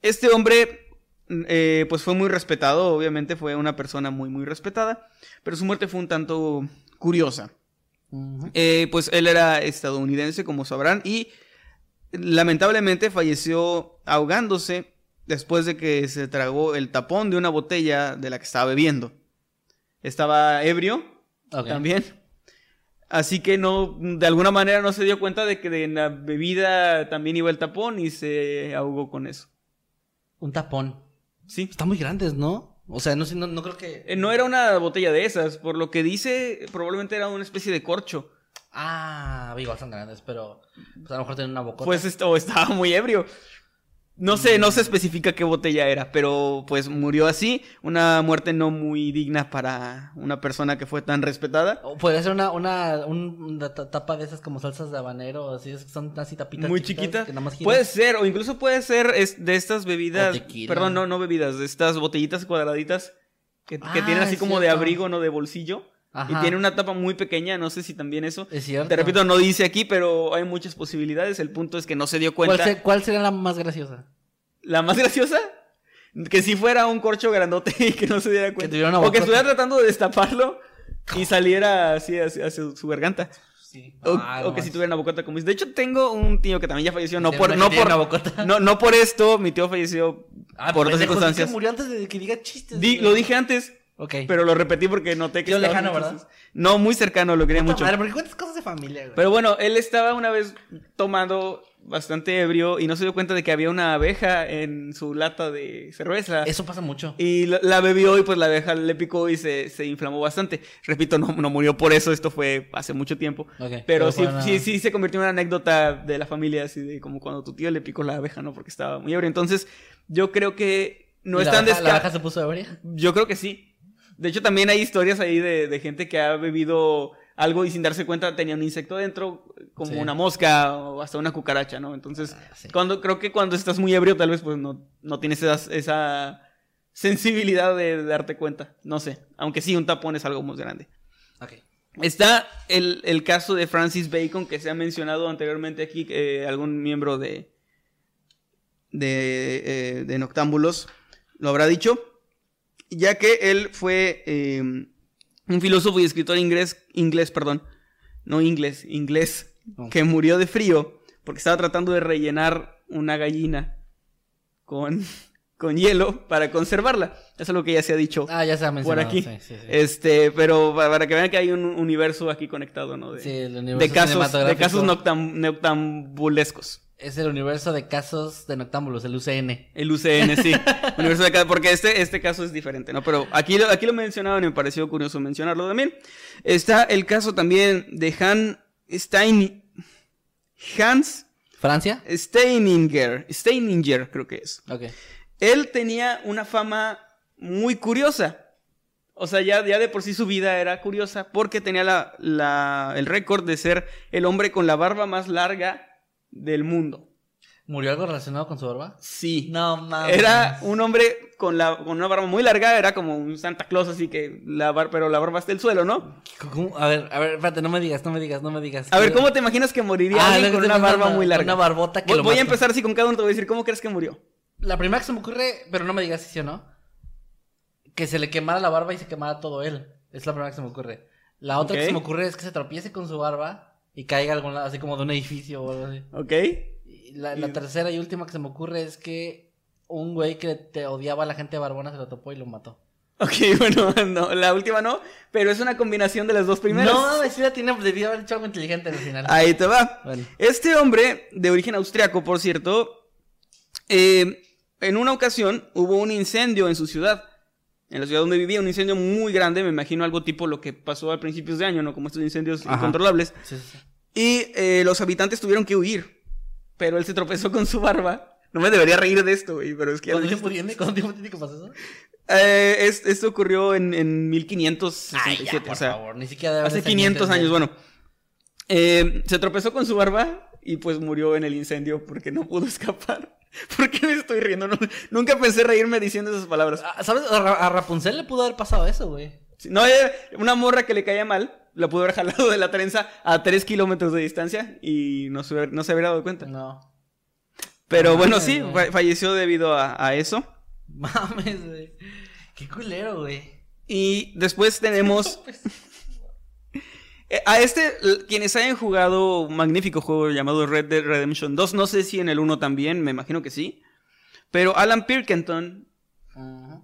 Este hombre, eh, pues fue muy respetado, obviamente fue una persona muy, muy respetada, pero su muerte fue un tanto curiosa. Eh, pues él era estadounidense, como sabrán, y lamentablemente falleció ahogándose después de que se tragó el tapón de una botella de la que estaba bebiendo. Estaba ebrio también. Así que no, de alguna manera no se dio cuenta de que de la bebida también iba el tapón y se ahogó con eso. Un tapón. Sí. Están muy grandes, ¿no? O sea, no no, no creo que... Eh, No era una botella de esas, por lo que dice, probablemente era una especie de corcho. Ah, igual son grandes, pero pues, a lo mejor tienen una bocota. Pues est- o estaba muy ebrio. No sé, no se especifica qué botella era, pero pues murió así, una muerte no muy digna para una persona que fue tan respetada. O podría ser una, una, un- una ta- tapa de esas como salsas de habanero, así, es que son así tapitas muy chiquitas. Puede ser, o incluso puede ser es- de estas bebidas. Perdón, no, no bebidas, de estas botellitas cuadraditas que, que Ah, tienen así como de abrigo, no de bolsillo. Ajá. Y tiene una tapa muy pequeña, no sé si también eso. Es cierto. Te repito, no dice aquí, pero hay muchas posibilidades. El punto es que no se dio ¿Cuál, cuenta. se- cuál sería la más graciosa? La más graciosa, que si fuera un corcho grandote y que no se diera cuenta. una o que estuviera tratando de destaparlo y saliera así hacia, hacia su garganta. Sí. O, Ah, o no que si tuviera una bocota como. De hecho, tengo un tío que también ya falleció. No por, no por, <laughs> no, no por esto. Mi tío falleció Ah, por otras pendejo, sí que circunstancias. murió antes de que diga chistes. Di- lo dije antes, Ok. pero lo repetí porque noté que estaba lejano, ¿verdad? No, muy cercano, lo quería Puta mucho. madre, ¿por qué cuentas cosas de familia, güey? Pero bueno, él estaba una vez tomando bastante ebrio y no se dio cuenta de que había una abeja en su lata de cerveza. Eso pasa mucho. Y la, la bebió y pues la abeja le picó y se, se inflamó bastante. Repito, no, no murió por eso, esto fue hace mucho tiempo. Ok, Pero, pero sí, una- sí, sí se convirtió en una anécdota de la familia, así de como cuando tu tío le picó la abeja, ¿no? Porque estaba muy ebrio. Entonces, yo creo que no ¿Y es la tan abeja- ¿La abeja descabellado. se puso ebria? Yo creo que sí. De hecho, también hay historias ahí de, de gente que ha bebido algo y sin darse cuenta tenía un insecto dentro, como Sí. una mosca o hasta una cucaracha, ¿no? Entonces, Ah, sí. cuando, creo que cuando estás muy ebrio, tal vez pues no, no tienes esa, esa sensibilidad de, darte cuenta. No sé. Aunque sí, un tapón es algo más grande. Está el, el caso de Francis Bacon, que se ha mencionado anteriormente aquí, eh, algún miembro de, de, eh, de Noctámbulos lo habrá dicho, ya que él fue eh, un filósofo y escritor inglés, inglés, perdón, no inglés, inglés, que murió de frío porque estaba tratando de rellenar una gallina con, <laughs> con hielo para conservarla. Eso es lo que ya se ha dicho Ah, ya se ha por aquí. Sí, sí, sí. Este, pero pa- para que vean que hay un universo aquí conectado, ¿no? De, Sí, el de universo casos, de casos noctam- noctambulescos. Es el universo de casos de Noctámbulos, el UCN. El UCN, sí. <laughs> universo de ca- porque este, este caso es diferente, ¿no? Pero aquí, lo- aquí lo mencionaban y me pareció curioso mencionarlo también. Está el caso también de Han Stein, Hans ¿Francia? Steininger, Steininger creo que es. Ok. Él tenía una fama muy curiosa. O sea, ya, ya de por sí su vida era curiosa porque tenía la, la- el récord de ser el hombre con la barba más larga del mundo. ¿Murió algo relacionado con su barba? Sí. No mames. Era un hombre con, la, con una barba muy larga, era como un Santa Claus, así que la barba, pero la barba hasta el suelo, ¿no? ¿Cómo? A ver, a ver, espérate, no me digas, no me digas, no me digas. A ver, ¿cómo te imaginas que moriría Ah, alguien con una barba muy larga? Una barbota que Voy, lo voy a empezar así con cada uno, te voy a decir, ¿cómo crees que murió? La primera que se me ocurre, pero no me digas si sí o no, que se le quemara la barba y se quemara todo él. Es la primera que se me ocurre. La otra que se me ocurre es que se tropiece con su barba y caiga algún lado, así como de un edificio o algo así. ¿Ok? Y la, la Y- tercera y última que se me ocurre es que un güey que te odiaba a la gente barbona se lo topó y lo mató. Ok, <laughs> bueno, no, la última no, pero es una combinación de las dos primeras. No, sí la tiene, debió haber hecho algo inteligente al final. Ahí te va. Bueno. Este hombre, de origen austriaco, por cierto, eh, en una ocasión hubo un incendio en su ciudad. En la ciudad donde vivía, un incendio muy grande, me imagino algo tipo lo que pasó a principios de año, ¿no? Como estos incendios Ajá. incontrolables. Sí, sí, sí. Y eh, los habitantes tuvieron que huir. Pero él se tropezó con su barba. No me debería reír de esto, güey, pero es que... ¿Cuánto tiempo tiene? ¿Cuánto tiempo tiene que pasar eso? Eh, es- esto ocurrió en, en Ay, 1567, ya, por o sea, favor, ni siquiera hace ser 500 teniente años, bueno. Eh, se tropezó con su barba y pues murió en el incendio porque no pudo escapar. <laughs> ¿Por qué me estoy riendo? No- nunca pensé reírme diciendo esas palabras. Ah, ¿Sabes? A Ra- a Rapunzel le pudo haber pasado eso, güey. No, eh, una morra que le caía mal, la pudo haber <laughs> jalado de la trenza a 3 kilómetros de distancia y no se, no se habría dado cuenta. No. Pero bueno, sí, falleció debido a, a eso. <laughs> Mames, güey. Qué culero, güey. Y después tenemos Eh, A este, quienes hayan jugado un magnífico juego llamado Red Dead Redemption 2, no sé si en el 1 también, me imagino que sí. Pero Alan Pilkington, Ajá.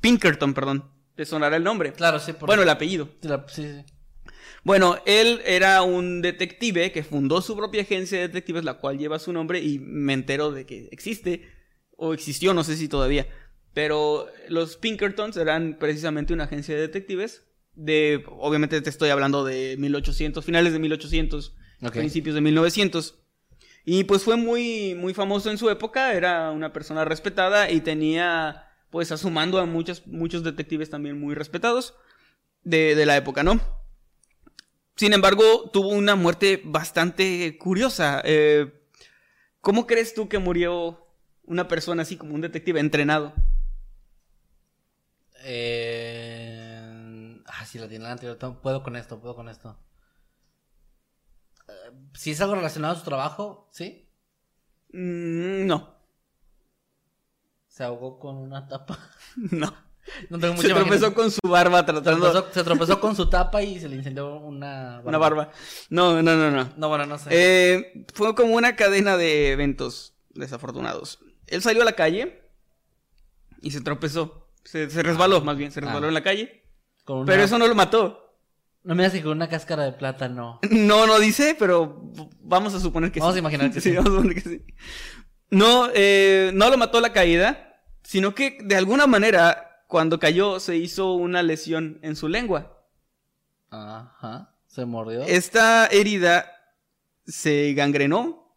Pinkerton, perdón, te sonará el nombre. Claro, sí. Por Bueno, el apellido. La- sí, sí. Bueno, él era un detective que fundó su propia agencia de detectives, la cual lleva su nombre y me entero de que existe, o existió, no sé si todavía. Pero los Pinkertons eran precisamente una agencia de detectives de, obviamente te estoy hablando de 1800, finales de 1800, Ok. principios de 1900. Y pues fue muy, muy famoso en su época, era una persona respetada y tenía pues a su mando a muchos, muchos detectives también muy respetados de, de la época, ¿no? Sin embargo, tuvo una muerte bastante curiosa. Eh, ¿Cómo crees tú que murió una persona así como un detective entrenado? Eh... Ah, sí, la tiene la anterior. Puedo con esto, puedo con esto. Eh, Si es algo relacionado a su trabajo, ¿sí? Mm, no, Se ahogó con una tapa. <laughs> no. <laughs> No tengo Se mucha tropezó imaginación. con su barba Se tratando tropezó, se tropezó con su tapa y se le incendió una una barba. No, no, no, no. No, bueno, no sé. Eh, fue como una cadena de eventos desafortunados. Él salió a la calle y se tropezó. Se, se resbaló, más bien, se resbaló Ah. en la calle. Con una- Pero eso no lo mató. No me digas que con una cáscara de plátano. <laughs> No, no dice, pero vamos a suponer que Vamos sí. a imaginar que <laughs> sí. vamos a suponer que sí. No, eh, no lo mató la caída, sino que de alguna manera, cuando cayó, se hizo una lesión en su lengua. Ajá. Se mordió. Esta herida se gangrenó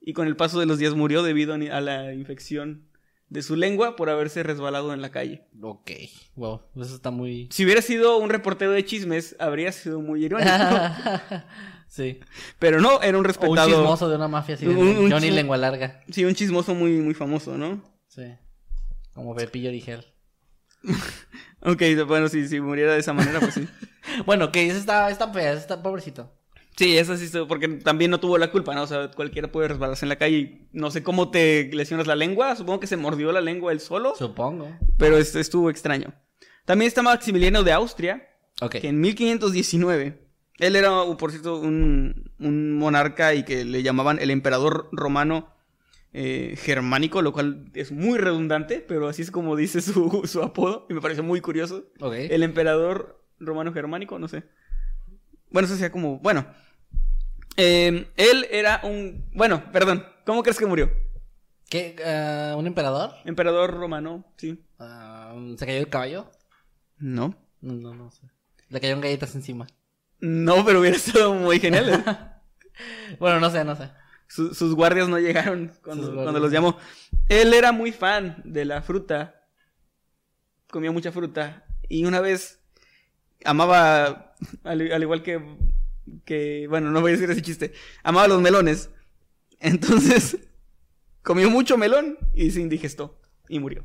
y con el paso de los días murió debido a la infección de su lengua por haberse resbalado en la calle. Ok. Wow. Eso está muy. Si hubiera sido un reportero de chismes, habría sido muy irónico. <laughs> sí. Pero no, era un O un respetado. chismoso de una mafia así de Un- un Johnny Lengua Larga. Sí, un chismoso muy, muy famoso, ¿no? Sí. Como Pepillo Origel. <laughs> Ok, bueno, si, si muriera de esa manera, pues sí. <laughs> Bueno, que ese está, está está pobrecito. Sí, eso sí, porque también no tuvo la culpa, ¿no? O sea, cualquiera puede resbalarse en la calle y no sé cómo te lesionas la lengua. Supongo que se mordió la lengua él solo, Supongo. pero estuvo extraño. También está Maximiliano de Austria, Ok. que en 1519, él era, por cierto, un, un monarca y que le llamaban el emperador romano eh, germánico, lo cual es muy redundante, pero así es como dice su, <laughs> su apodo y me pareció muy curioso. Ok. El emperador romano germánico, no sé. Bueno, eso sea como, bueno. Eh, él era un, bueno, perdón, ¿cómo crees que murió? ¿Qué? ah, ¿Un emperador? Emperador romano, sí. Ah, ¿Se cayó el caballo? No. No, no, no sé. Le cayeron galletas encima. No, pero hubiera estado muy genial. ¿eh? <laughs> Bueno, no sé, no sé. Su- sus guardias no llegaron cuando, Sus guardias. cuando los llamó. Él era muy fan de la fruta. Comía mucha fruta. Y una vez amaba, al, al igual que, que, bueno, no voy a decir ese chiste, amaba los melones. Entonces, <laughs> comió mucho melón y se indigestó y murió.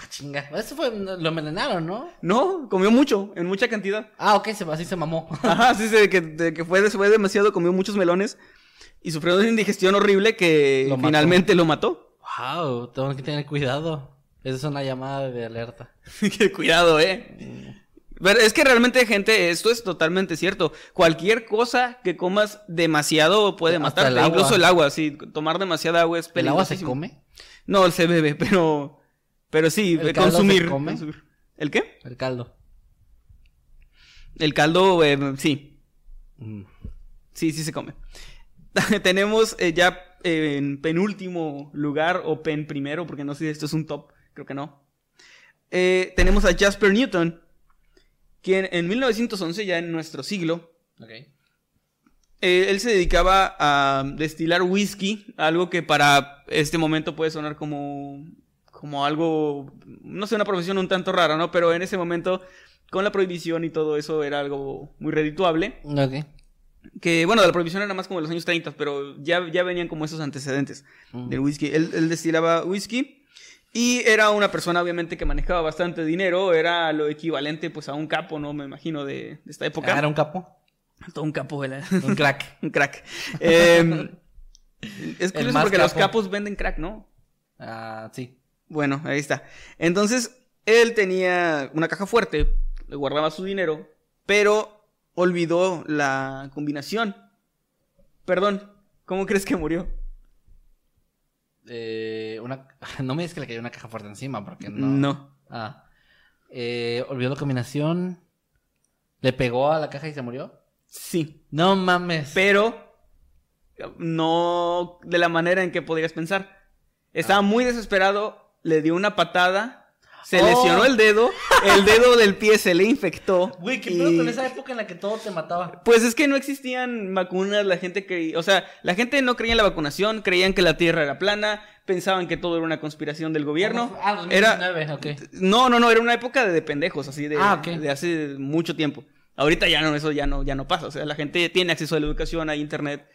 Ah, chinga. Eso fue, lo envenenaron, ¿no? No, comió mucho, en mucha cantidad. Ah, ok, se, así se mamó. <laughs> Ajá, sí, sí, que, de que fue, fue demasiado, comió muchos melones y sufrió de una indigestión horrible que Lo mató. finalmente lo mató. wow, tengo que tener cuidado. Esa es una llamada de alerta. <laughs> Que Cuidado, eh. Pero es que realmente, gente, esto es totalmente cierto. Cualquier cosa que comas demasiado puede Hasta matarte. el. Incluso el agua, sí. Tomar demasiada agua es ¿El agua se come? No, se bebe, <laughs> pero. Pero sí, ¿El eh, caldo se consumir, come? consumir. ¿El qué? El caldo. El caldo, eh, sí. Mm. Sí, sí se come. <laughs> Tenemos eh, ya eh, en penúltimo lugar, o pen primero, porque no sé si esto es un top, creo que no. Eh, tenemos a Jasper Newton, quien en 1911, ya en nuestro siglo, eh, él se dedicaba a destilar whisky, algo que para este momento puede sonar como, como algo, no sé, una profesión un tanto rara, ¿no? Pero en ese momento, con la prohibición y todo eso, era algo muy redituable. Ok. Que bueno, la prohibición era más como de los años 30, pero ya, ya venían como esos antecedentes Mm. del whisky. Él, él destilaba whisky y era una persona obviamente que manejaba bastante dinero, era lo equivalente pues a un capo, ¿no? Me imagino de, de esta época. Ah, era un capo. Todo un capo, ¿verdad? Un crack. <laughs> un crack. Eh, es curioso porque los capo. capos venden crack, ¿no? Ah, sí. Bueno, ahí está. Entonces, él tenía una caja fuerte, le guardaba su dinero, pero olvidó la combinación. Perdón, ¿cómo crees que murió? Eh, una... <laughs> No me digas que le cayó una caja fuerte encima, porque no. No. Ah. Eh, olvidó la combinación. ¿Le pegó a la caja y se murió? Sí, No mames. pero no de la manera en que podrías pensar. Estaba muy desesperado, le dio una patada, se Oh. lesionó el dedo, el dedo del pie se le infectó. Güey, ¿qué y- pedo con esa época en la que todo te mataba? Pues es que no existían vacunas, la gente creía, o sea, la gente no creía en la vacunación, creían que la Tierra era plana, pensaban que todo era una conspiración del gobierno. Ah, Era 2019, ok. no, no, no, era una época de, de pendejos, así de, Ah, de hace mucho tiempo. Ahorita ya no, eso ya no, ya no pasa. O sea, la gente tiene acceso a la educación, a internet,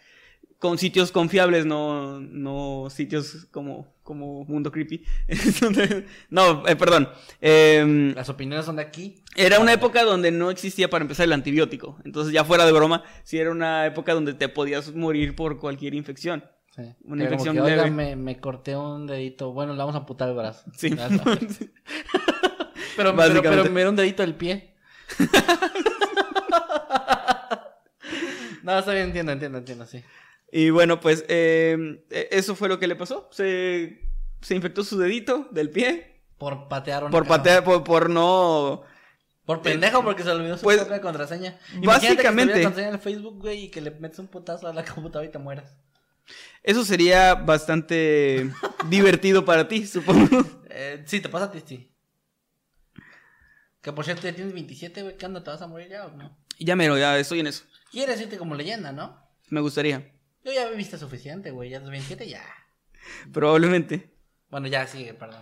con sitios confiables, no, no sitios como, como Mundo Creepy. <laughs> Entonces, no, eh, perdón. Em, Las opiniones son de aquí. era una época donde no existía para empezar el antibiótico. Entonces, ya fuera de broma, sí era una época donde te podías morir por cualquier infección. Sí. Una Era como infección que, "Oiga, leve". me, me corté un dedito. Bueno, le vamos a amputar el brazo. Sí. <laughs> Pero, pero, pero me dio un dedito del pie. <laughs> no, está bien, entiendo, entiendo, entiendo, sí. Y bueno, pues eh, eh, eso fue lo que le pasó. Se, se infectó su dedito del pie Por patear una por patear, por, por no... Por pendejo, porque se olvidó su Pues, propia contraseña. básicamente- Imagínate que te contraseña en el Facebook, güey, y que le metes un putazo a la <laughs> computadora y te mueras. Eso sería bastante divertido para ti, supongo. <laughs> Eh, sí, te pasa a ti, sí. Que por cierto, ya tienes 27, güey, ¿qué onda? ¿Te vas a morir ya o no? Ya mero, ya estoy en eso. Quieres irte como leyenda, ¿no? Me gustaría. Yo ya viste suficiente, güey, ya los 27 ya. Probablemente. Bueno, ya sigue, perdón.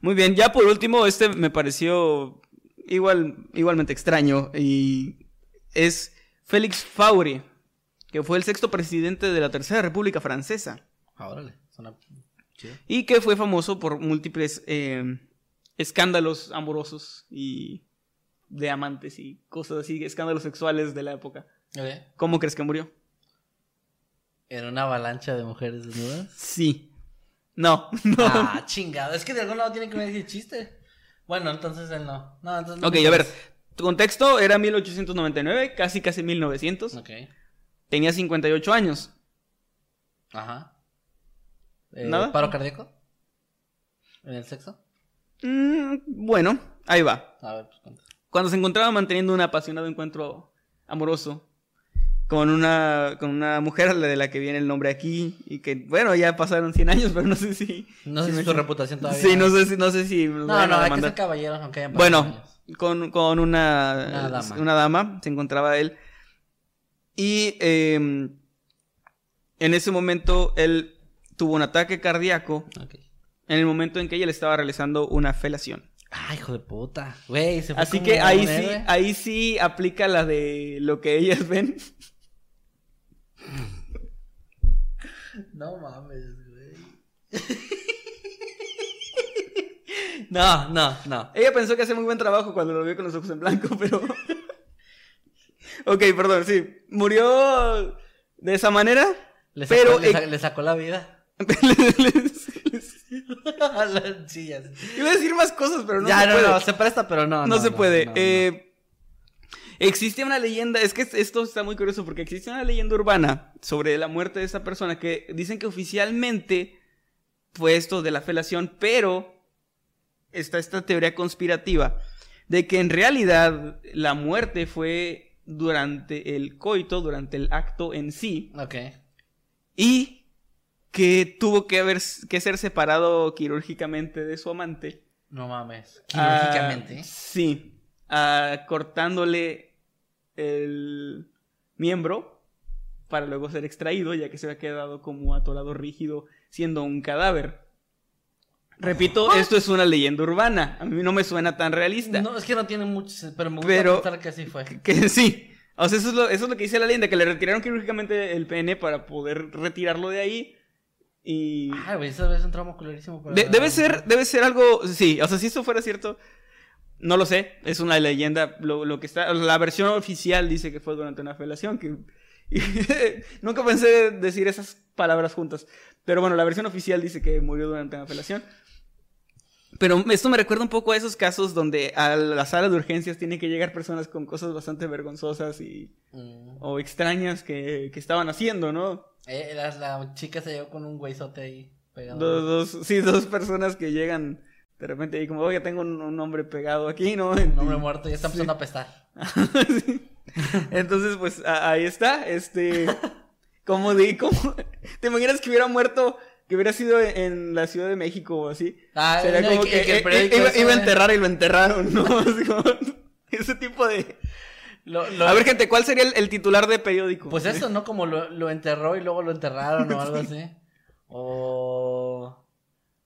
Muy bien, ya por último, este me pareció igual, igualmente extraño y es Félix Faure, que fue el sexto presidente de la Tercera República Francesa Ah, órale, suena chido. y que fue famoso por múltiples eh, escándalos amorosos y de amantes y cosas así, escándalos sexuales de la época. ¿Cómo crees que murió? ¿En una avalancha de mujeres desnudas? Sí. No, <laughs> no. Ah, chingado. Es que de algún lado tiene que venir el chiste. Bueno, entonces él no. No, entonces no Ok, a ver, tu contexto era 1899, casi casi 1900. Ok. Tenía 58 años. Ajá. Eh, ¿Nada? ¿Paro cardíaco? ¿En el sexo? Mm, bueno, ahí va. A ver, pues. Cuando se encontraba manteniendo un apasionado encuentro amoroso con una, con una mujer <laughs> de la que viene el nombre aquí y que, bueno, ya pasaron 100 años, pero no sé si... No sé me- si su reputación todavía. Sí, no sé si, no sé si... No, no, hay que ser caballeros aunque hayan pasado Bueno, con, con una, Una dama. una dama, se encontraba él. Y eh, en ese momento él tuvo un ataque cardíaco Ok. en el momento en que ella le estaba realizando una felación. Ay, hijo de puta. Güey, se fue Así como que ahí sí, ahí sí aplica la de lo que ellas ven. No mames, güey. <laughs> no, no, no. Ella pensó que hacía muy buen trabajo cuando lo vio con los ojos en blanco, <laughs> pero... ok, perdón, sí. Murió de esa manera, Le sacó, pero... le, sa- le sacó la vida. <laughs> A las sillas. Iba a decir más cosas, pero no ya, se no, puede. no, se presta, pero no. No, se puede. no, no. Eh, existe una leyenda, es que esto está muy curioso porque existe una leyenda urbana sobre la muerte de esa persona que dicen que oficialmente fue esto de la felación, pero está esta teoría conspirativa de que en realidad la muerte fue durante el coito, durante el acto en sí, Ok. y que tuvo que, haber, que ser separado quirúrgicamente de su amante. No mames. Ah, Quirúrgicamente. sí. Cortándole el miembro para luego ser extraído, ya que se había quedado como atorado rígido, siendo un cadáver. Repito, esto es una leyenda urbana. A mí no me suena tan realista. No, es que no tiene mucho, pero me gusta Pero- pensar que así fue. Que sí. O sea, eso es, lo, eso es lo que dice la leyenda, que le retiraron quirúrgicamente el pene para poder retirarlo de ahí. Y... Ay, güey, eso es un trauma para- De- debe ser, debe ser algo, sí, o sea, si esto fuera cierto, no lo sé, es una leyenda, lo, lo que está, la versión oficial dice que fue durante una felación, que <laughs> nunca pensé decir esas palabras juntas, pero bueno, la versión oficial dice que murió durante una felación. Pero esto me recuerda un poco a esos casos donde a la sala de urgencias tienen que llegar personas con cosas bastante vergonzosas y Mm. o extrañas que, que estaban haciendo, ¿no? Eh, la, la chica se llevó con un güeyzote ahí pegado. Dos, dos, sí, dos personas que llegan de repente y como, oye, tengo un, un hombre pegado aquí, ¿no? Un hombre muerto ya está empezando a apestar. <laughs> Sí. Entonces, pues ahí está, este, como di, como, ¿te imaginas que hubiera muerto, que hubiera sido en la Ciudad de México o así? Ah, Sería no, como y que, iba, a de- enterrar y lo enterraron, ¿no? <laughs> Así como, ese tipo de... Lo- lo- A ver, gente, ¿cuál sería el, el titular de periódico? Pues eso, ¿no? Como lo, lo enterró y luego lo enterraron o <laughs> algo así. O...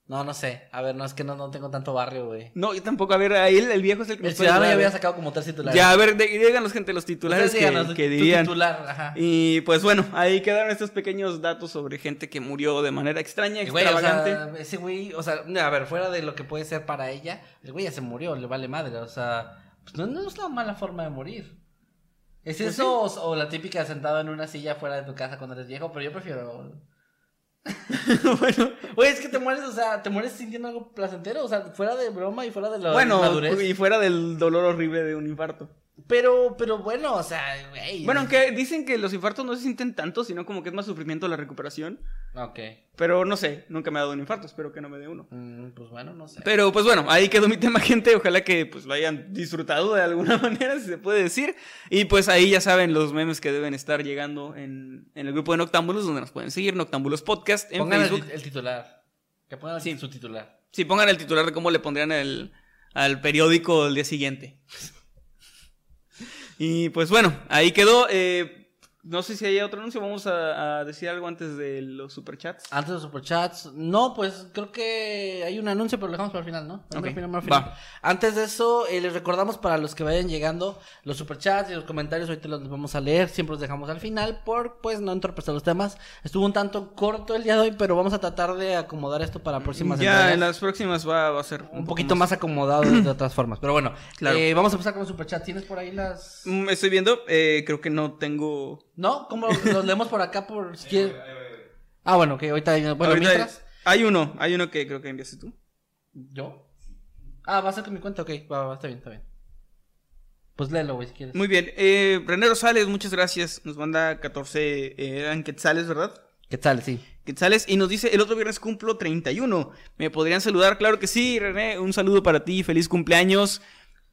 No, no sé. A ver, no, es que no, no tengo tanto barrio, güey. No, yo tampoco, a ver, ahí el, el viejo es el que El ciudadano ya había ¿eh? sacado como tres titulares. Ya, a ver, de- díganos, gente, los titulares que, díganos, que tu dirían. titular, ajá. Y pues bueno, ahí quedaron estos pequeños datos sobre gente que murió de manera extraña, Y, güey, o extravagante. sea, ese güey, o sea, a ver, fuera de lo que puede ser para ella, el güey ya se murió, le vale madre, o sea, pues no, no es una mala forma de morir. ¿Es Pues eso o, o la típica sentado en una silla fuera de tu casa cuando eres viejo? Pero yo prefiero... <laughs> bueno, oye, es que te mueres, o sea, te mueres sintiendo algo placentero, o sea, fuera de broma y fuera de la bueno, madurez. y fuera del dolor horrible de un infarto. Pero, pero bueno, o sea, güey. Bueno, aunque dicen que los infartos no se sienten tanto, sino como que es más sufrimiento la recuperación. Ok. Pero no sé, nunca me ha dado un infarto, espero que no me dé uno. Mm, pues bueno, no sé. Pero pues bueno, ahí quedó mi tema, <laughs> gente. Ojalá que pues lo hayan disfrutado de alguna <laughs> manera, si se puede decir. Y pues ahí ya saben los memes que deben estar llegando en, en el grupo de Noctámbulos, donde nos pueden seguir, Noctámbulos Podcast en Pongan el, el titular. Que pongan Sí. su titular. Sí, pongan el titular de cómo le pondrían el, al periódico el día siguiente. <laughs> y pues bueno, ahí quedó. Eh, no sé si hay otro anuncio. Vamos a, a decir algo antes de los superchats. Antes de los superchats, no, pues creo que hay un anuncio, pero lo dejamos para el final, ¿no? Mejor Ok, al final, mejor al final. Antes de eso, eh, les recordamos para los que vayan llegando, los superchats y los comentarios, ahorita los vamos a leer, siempre los dejamos al final, por pues no entorpecer los temas. Estuvo un tanto corto el día de hoy, pero vamos a tratar de acomodar esto para próximas Ya entregas. en las próximas va, va a ser Un poquito más acomodado de, de otras formas. Pero bueno, Claro. eh, vamos a empezar con los superchats. ¿Tienes por ahí las...? Mm, Estoy viendo, eh, creo que no tengo. ¿No? ¿Cómo los leemos por acá por si quieres? Ah, bueno, que ahorita... Bueno, Ahorita mientras... Hay uno, hay uno que creo que enviaste tú. ¿Yo? Ah, va a ser con mi cuenta, ok. Va, va, está bien, está bien. Pues léelo, güey, si quieres. Muy bien. Eh, René Rosales, muchas gracias. Nos manda 14 eh, eran quetzales, ¿verdad? ¿Qué tal? Sí. Quetzales y nos dice, el otro viernes cumplo 31. ¿Me podrían saludar? Claro que sí, René. Un saludo para ti, feliz cumpleaños.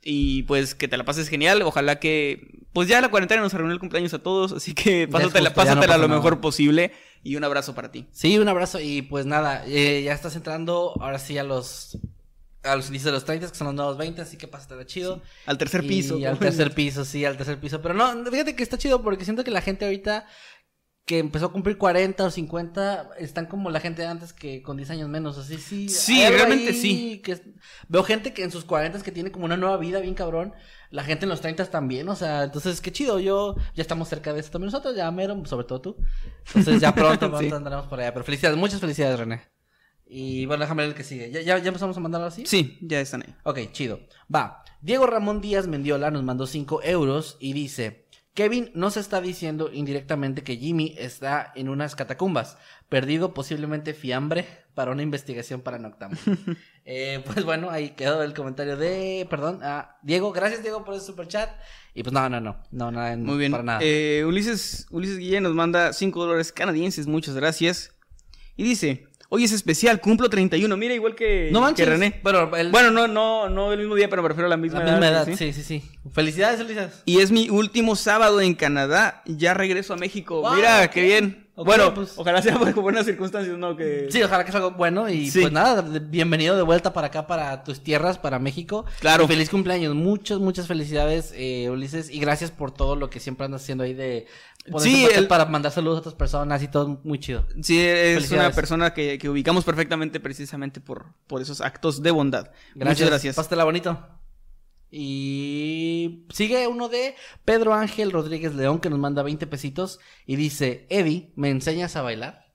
Y pues que te la pases genial. Ojalá que. Pues ya la cuarentena nos arruinó el cumpleaños a todos. Así que pásatela, justo, ya no pásatela lo nada. mejor posible. Y un abrazo para ti. Sí, un abrazo y pues nada, eh, ya estás entrando ahora sí a los a los inicios de los 30, que son los nuevos 20, así que pásatela chido. Al tercer Y piso. al tercer piso, sí, al tercer piso. Pero no, fíjate que está chido porque siento que la gente ahorita que empezó a cumplir 40 o 50 están como la gente de antes que con 10 años menos, así sí. Sí, realmente sí. Que es- veo gente que en sus 40 que tiene como una nueva vida bien cabrón. La gente en los 30 también, o sea, entonces qué chido, yo ya estamos cerca de eso también nosotros, ya mero, sobre todo tú. Entonces ya pronto, <laughs> pronto Sí. andaremos por allá, pero felicidades, muchas felicidades, René. Y bueno, déjame ver el que sigue. ¿Ya, ya, ya empezamos a mandarlo así? Sí, ya están ahí. Ok, chido. Va. Diego Ramón Díaz Mendiola nos mandó 5 euros y dice: Kevin nos está diciendo indirectamente que Jimmy está en unas catacumbas, perdido posiblemente fiambre para una investigación para Noctam. <laughs> eh, pues bueno, ahí quedó el comentario de. Perdón, a Diego. Gracias, Diego, por ese super chat. Y pues no, no, no. No, nada, Muy bien. Para nada. Eh, Ulises, Ulises Guillén nos manda 5 dólares canadienses. Muchas gracias. Y dice: Hoy es especial, cumplo 31. Mira, igual que, no manches. que René. Bueno, el- Bueno, no, no, no el mismo día, pero me refiero a la misma, la misma edad. ¿sí? Sí, sí, sí. Felicidades, Ulises. Y es mi último sábado en Canadá. Ya regreso a México. Wow, Mira, qué bien. Bueno, pues. ojalá sea por buenas circunstancias, ¿no? Que... Sí, ojalá que sea algo bueno y Sí. pues nada, bienvenido de vuelta para acá, para tus tierras, para México. Claro. Y feliz cumpleaños, muchas, muchas felicidades, eh, Ulises, y gracias por todo lo que siempre andas haciendo ahí de... Sí, el- para mandar saludos a otras personas y todo muy chido. Sí, es una persona que, que ubicamos perfectamente precisamente por, por esos actos de bondad. Gracias. Muchas gracias. Pásatela bonito. Y sigue uno de Pedro Ángel Rodríguez León que nos manda 20 pesitos y dice, Eddie, ¿me enseñas a bailar?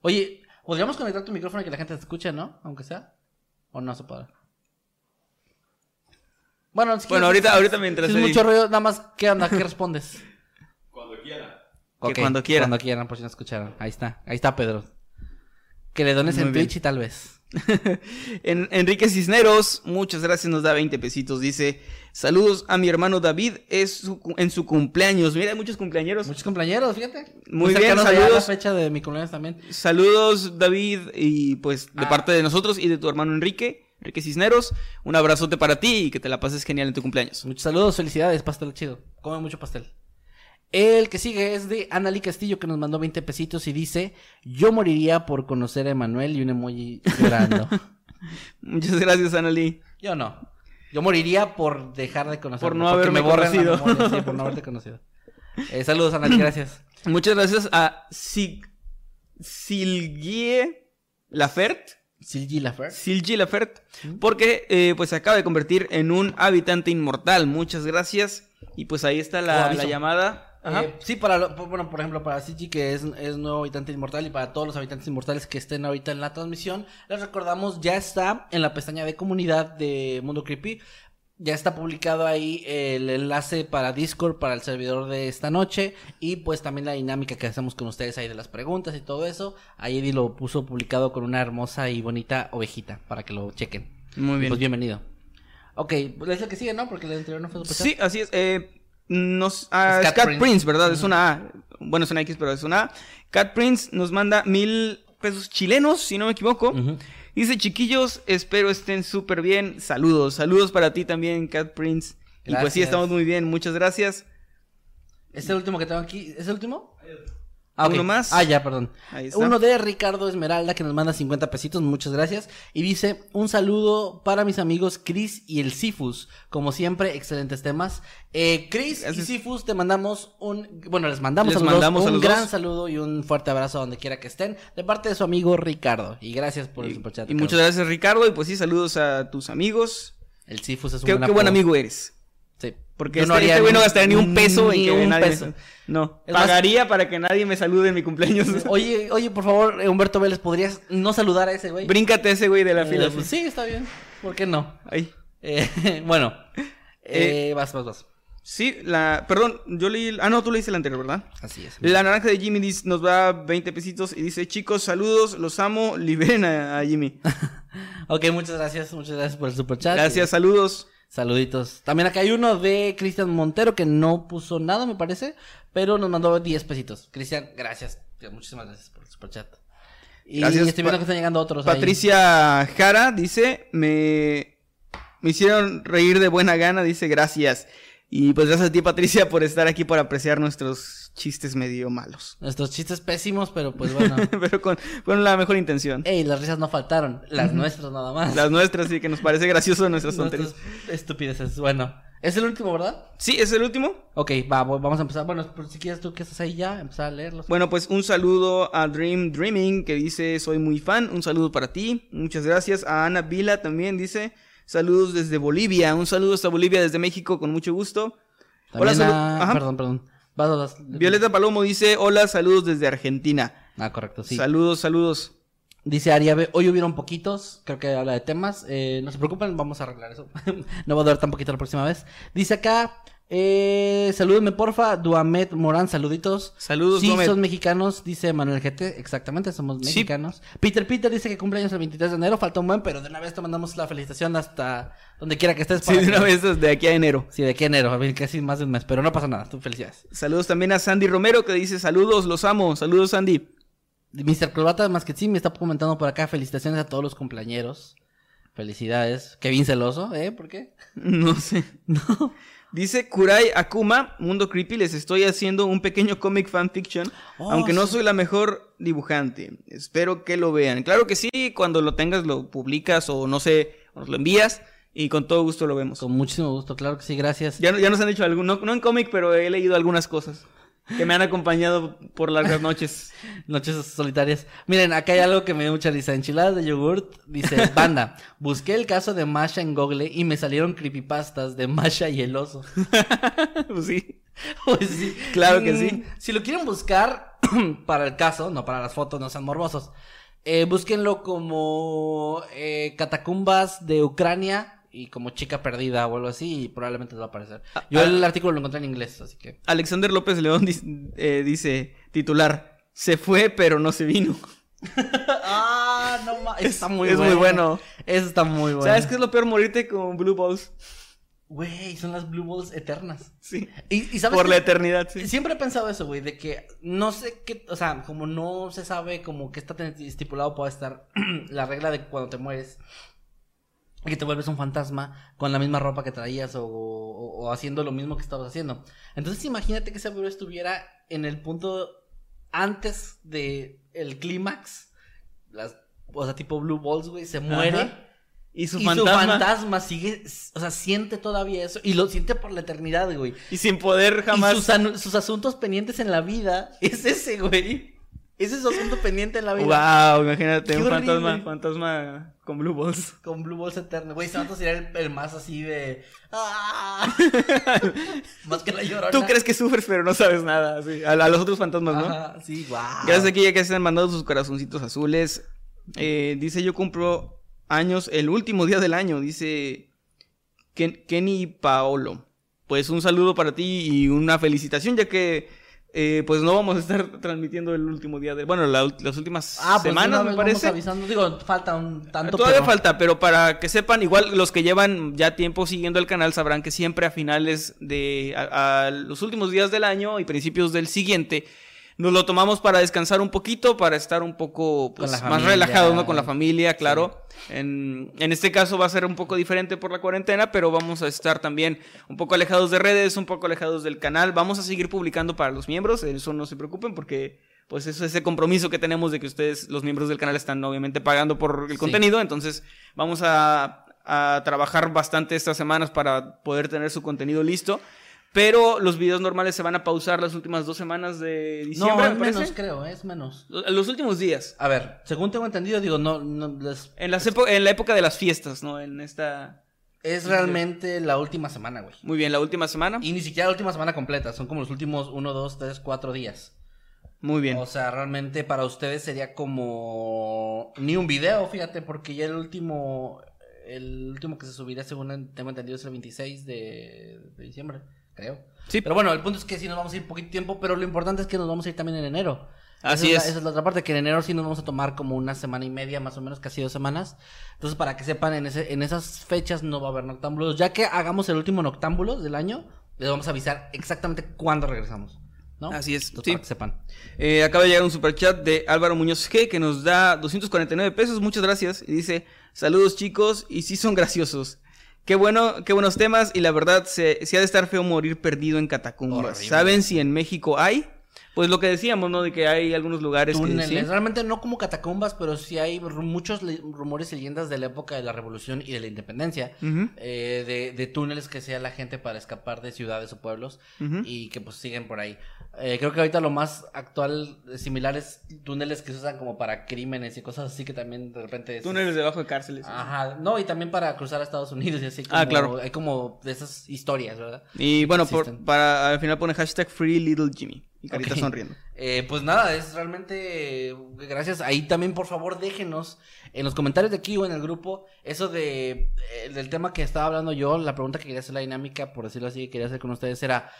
Oye, podríamos conectar tu micrófono y que la gente te escuche, ¿no? Aunque sea. ¿O no se puede? Bueno, si Bueno, quieres- ahorita, ahorita mientras... si es mucho ruido, nada más, ¿qué onda? ¿Qué respondes? <laughs> Que Ok, cuando quiera. Cuando quieran, por si no escucharon. Ahí está, ahí está Pedro. Que le dones Muy en bien. Twitch y tal vez. <laughs> En- Enrique Cisneros, muchas gracias, nos da 20 pesitos. Dice, saludos a mi hermano David, es su en su cumpleaños. Mira, hay muchos cumpleañeros. Muchos compañeros, fíjate. Muy bien, a la saludos. fecha de mi cumpleaños también. Saludos, David, y pues de Ah. parte de nosotros y de tu hermano Enrique, Enrique Cisneros, un abrazote para ti y que te la pases genial en tu cumpleaños. Muchos saludos, felicidades, pastel chido. Come mucho pastel. El que sigue es de Anali Castillo que nos mandó 20 pesitos y dice, yo moriría por conocer a Emanuel y un emoji llorando. <laughs> Muchas gracias, Anali. yo no. Yo moriría por dejar de conocer. Por no haberme conocido. sí, por no haberte <laughs> conocido. Eh, saludos, Anali, gracias. Muchas gracias a Sig Silgie Lafert. Silgi Lafer. Silgi Lafert. Porque eh, pues se acaba de convertir en un habitante inmortal. Muchas gracias. Y pues ahí está Oh, la, la llamada. Ajá. Eh, sí, para, bueno, por ejemplo, para Sigi, que es, es nuevo habitante inmortal, y para todos los habitantes inmortales que estén ahorita en la transmisión, les recordamos, ya está en la pestaña de comunidad de Mundo Creepy. Ya está publicado ahí el enlace para Discord, para el servidor de esta noche. Y pues también la dinámica que hacemos con ustedes ahí de las preguntas y todo eso. Ahí Eddie lo puso publicado con una hermosa y bonita ovejita para que lo chequen. Muy bien. Pues bienvenido. Ok, pues es el que sigue, ¿no? Porque el anterior no fue superchat. Sí, así es. Eh, nos, ah, Es Cat Cat Prince. Prince, ¿verdad? Es una A. Bueno, es una X, pero es una A. Cat Prince nos manda mil pesos chilenos, si no me equivoco. Dice, chiquillos, espero estén súper bien. Saludos, saludos para ti también, Cat Prince. Y pues sí, estamos muy bien, muchas gracias. ¿Es el último que tengo aquí? ¿Es el último? Uno ok. más. Ah, ya, perdón. Ahí está. Uno de Ricardo Esmeralda que nos manda 50 pesitos, muchas gracias. Y dice, un saludo para mis amigos Chris y el Sifus. Como siempre, excelentes temas. Eh, Chris y. Sifus, te mandamos un, bueno, les mandamos, Les a los mandamos dos a un gran saludo y un fuerte abrazo donde quiera que estén. De parte de su amigo Ricardo. Y gracias por el Y, superchat. y Ricardo. muchas gracias, Ricardo. Y pues sí, saludos a tus amigos. El Sifus es un Qué, buen qué buen amigo eres. Porque Yo este, haría este güey no ni- gastaría ni un peso en ni que un nadie me- peso. No, Es más- pagaría para que nadie me salude en mi cumpleaños. <laughs> <laughs> Oye, oye, por favor, eh, Humberto Vélez, ¿podrías no saludar a ese güey? Bríncate ese güey de la Eh, fila. pues sí, está bien. ¿Por qué no? Ahí. Eh, <laughs> bueno, eh, vas, vas, vas. Sí, la. Perdón, yo leí. Ah, no, tú leíste el anterior, ¿verdad? Así es. La naranja de Jimmy dice- nos da 20 pesitos y dice: Chicos, saludos, los amo, liberen a, a Jimmy. Ok, muchas gracias, muchas gracias por el super chat. Gracias, saludos. Saluditos. También acá hay uno de Cristian Montero que no puso nada, me parece, pero nos mandó 10 pesitos. Cristian, gracias. Muchísimas gracias por el super chat. Y Gracias, estoy viendo que están llegando otros. ahí. Patricia Jara dice: me, me hicieron reír de buena gana, dice gracias. Y pues gracias a ti, Patricia, por estar aquí por apreciar nuestros chistes medio malos. Nuestros chistes pésimos, pero pues bueno. <laughs> Pero con, con la mejor intención. Ey, las risas no faltaron. Las nuestras nada más. Las nuestras, sí, que nos parece gracioso nuestras tonterías. Estupideces. Bueno, es el último, ¿verdad? Sí, es el último. Ok, va, vamos a empezar. Bueno, pues, si quieres tú que estás ahí ya, empezar a leerlos. Bueno, pues un saludo a Dream Dreaming que dice soy muy fan. Un saludo para ti. Muchas gracias. A Ana Vila también dice saludos desde Bolivia. Un saludo hasta Bolivia desde México con mucho gusto. También salu- a- Ajá. Perdón, perdón. Vas, vas. Violeta Palomo dice hola, saludos desde Argentina. Ah, correcto, sí. Saludos, saludos. Dice Ariabe, hoy hubieron poquitos, creo que habla de temas, eh, no se preocupen, vamos a arreglar eso. <laughs> no va a durar tan poquito la próxima vez. Dice acá, eh, salúdenme porfa, Duamet Morán, saluditos. Saludos, Sí, Duamet. son mexicanos, dice Manuel GT, exactamente, somos Sí. mexicanos. Peter Peter dice que cumpleaños el 23 de enero, falta un buen, pero de una vez te mandamos la felicitación hasta donde quiera que estés. Sí, de una que- vez desde aquí a enero. Sí, de enero, a ver, casi más de un mes, pero no pasa nada, tú felicidades. Saludos también a Sandy Romero que dice saludos, los amo. Saludos, Sandy. Mr. Corbata más que sí me está comentando por acá, felicitaciones a todos los cumpleañeros. Felicidades. Kevin celoso, ¿eh? ¿Por qué? <laughs> No sé. No. Dice Kurai Akuma, Mundo Creepy, les estoy haciendo un pequeño comic fanfiction, Oh, aunque no soy la mejor dibujante. Espero que lo vean. Claro que sí, cuando lo tengas lo publicas o no sé, nos lo envías y con todo gusto lo vemos. Con muchísimo gusto, claro que sí, gracias. Ya, ya nos han dicho algo, no, no en cómic, pero he leído algunas cosas <laughs> que me han acompañado por largas noches. Noches solitarias. Miren, acá hay algo que me dio mucha risa. Enchiladas de yogurt. Dice, <laughs> banda, busqué el caso de Masha en Google y me salieron creepypastas de Masha y el oso. <laughs> Pues sí. Pues sí. Claro que Mm, sí. Si lo quieren buscar <clears throat> para el caso, no para las fotos, no sean morbosos. Eh, búsquenlo como eh, catacumbas de Ucrania y como chica perdida o algo así y probablemente les va a aparecer. Yo ah. el artículo lo encontré en inglés, así que... Alexander López León eh, dice, titular, se fue pero no se vino. <laughs> ah, no mames. Está muy es bueno. muy bueno. Eso está muy bueno. ¿Sabes qué es lo peor? Morirte con Blue Balls. Güey, son las Blue Balls eternas. Sí. Y, y sabes Por la eternidad, sí. Siempre he pensado eso, güey, de que no sé qué, o sea, como no se sabe como que está estipulado puede estar <clears throat> la regla de cuando te mueres y que te vuelves un fantasma con la misma ropa que traías o, o- o haciendo lo mismo que estabas haciendo. Entonces imagínate que ese bebé estuviera en el punto antes de el clímax, las, o sea, tipo Blue Balls, güey, se muere. Ajá. Y su y fantasma. su fantasma sigue, o sea, siente todavía eso. Y lo siente por la eternidad, güey. Y sin poder jamás. Y sus, sus asuntos pendientes en la vida es ese, güey. Ese es su asunto pendiente en la vida. Wow, imagínate, Qué un fantasma, horrible. fantasma con Blue Balls. Con Blue Balls Eterno. Güey, vato sería el, el más así de. ¡Ah! <laughs> más que la llorona. Tú crees que sufres, pero no sabes nada. sí. A, a los otros fantasmas, ¿no? Ajá, sí, wow. Gracias aquí ya que se han mandado sus corazoncitos azules. Eh, dice, yo cumplo años el último día del año. Dice, Ken- Kenny Paolo. Pues un saludo para ti y una felicitación, ya que eh, pues no vamos a estar <laughs> transmitiendo el último día de. Bueno, la las últimas Ah, pues semanas, me parece. avisando. Digo, falta un tanto. Todavía pero- falta, pero para que sepan, igual los que llevan ya tiempo siguiendo el canal sabrán que siempre a finales de a, a los últimos días del año y principios del siguiente nos lo tomamos para descansar un poquito, para estar un poco pues, más familia. relajados, ¿no? Con la familia, claro. En, en este caso va a ser un poco diferente por la cuarentena, pero vamos a estar también un poco alejados de redes, un poco alejados del canal. Vamos a seguir publicando para los miembros, eso no se preocupen porque pues eso es ese compromiso que tenemos de que ustedes, los miembros del canal, están obviamente pagando por el Sí. contenido. Entonces vamos a, a trabajar bastante estas semanas para poder tener su contenido listo. Pero los videos normales se van a pausar las últimas dos semanas de No, diciembre, es parece. menos, creo, es menos. Los últimos días. A ver, según tengo entendido, digo, no, no les- En, las en la época de las fiestas, ¿no? En esta... es realmente la última semana, güey. Muy bien, la última semana. Y ni siquiera la última semana completa, son como los últimos uno, dos, tres, cuatro días. Muy bien. O sea, realmente para ustedes sería como ni un video, fíjate, porque ya el último, el último que se subirá, según tengo entendido, es el 26 de, de diciembre, creo. Sí. Pero bueno, el punto es que sí nos vamos a ir poquito tiempo, pero lo importante es que nos vamos a ir también en enero. Así esa es. la- esa es la otra parte, que en enero sí nos vamos a tomar como una semana y media, más o menos, casi dos semanas. Entonces, para que sepan, en, ese, en esas fechas no va a haber noctámbulos. Ya que hagamos el último noctámbulo del año, les vamos a avisar exactamente cuándo regresamos. ¿no? Así es, Entonces, sí. para que sepan. Eh, acaba de llegar un superchat de Álvaro Muñoz G que nos da 249 pesos. Muchas gracias. Y dice: Saludos, chicos. Y sí son graciosos. Qué bueno, qué buenos temas. Y la verdad, se, se ha de estar feo morir perdido en catacumbas. Horrible. ¿Saben si en México hay? Pues lo que decíamos, ¿no? De que hay algunos lugares que túneles. sí. Realmente no como catacumbas, pero sí hay muchos rumores y leyendas de la época de la revolución y de la independencia. Eh, de, de túneles que sea la gente para escapar de ciudades o pueblos y que pues siguen por ahí. Eh, creo que ahorita lo más actual, eh, similar es túneles que se usan como para crímenes y cosas así que también de repente... es- Túneles debajo de cárceles. Ajá, no, y también para cruzar a Estados Unidos y así como, Ah, claro. Hay como de esas historias, ¿verdad? Y bueno, por- para al final pone hashtag Free Little Jimmy. Y carita sonriendo. Eh, pues nada, es realmente gracias. Ahí también, por favor, déjenos en los comentarios de aquí o en el grupo eso de eh, del tema que estaba hablando yo. La pregunta que quería hacer la dinámica, por decirlo así, que quería hacer con ustedes era: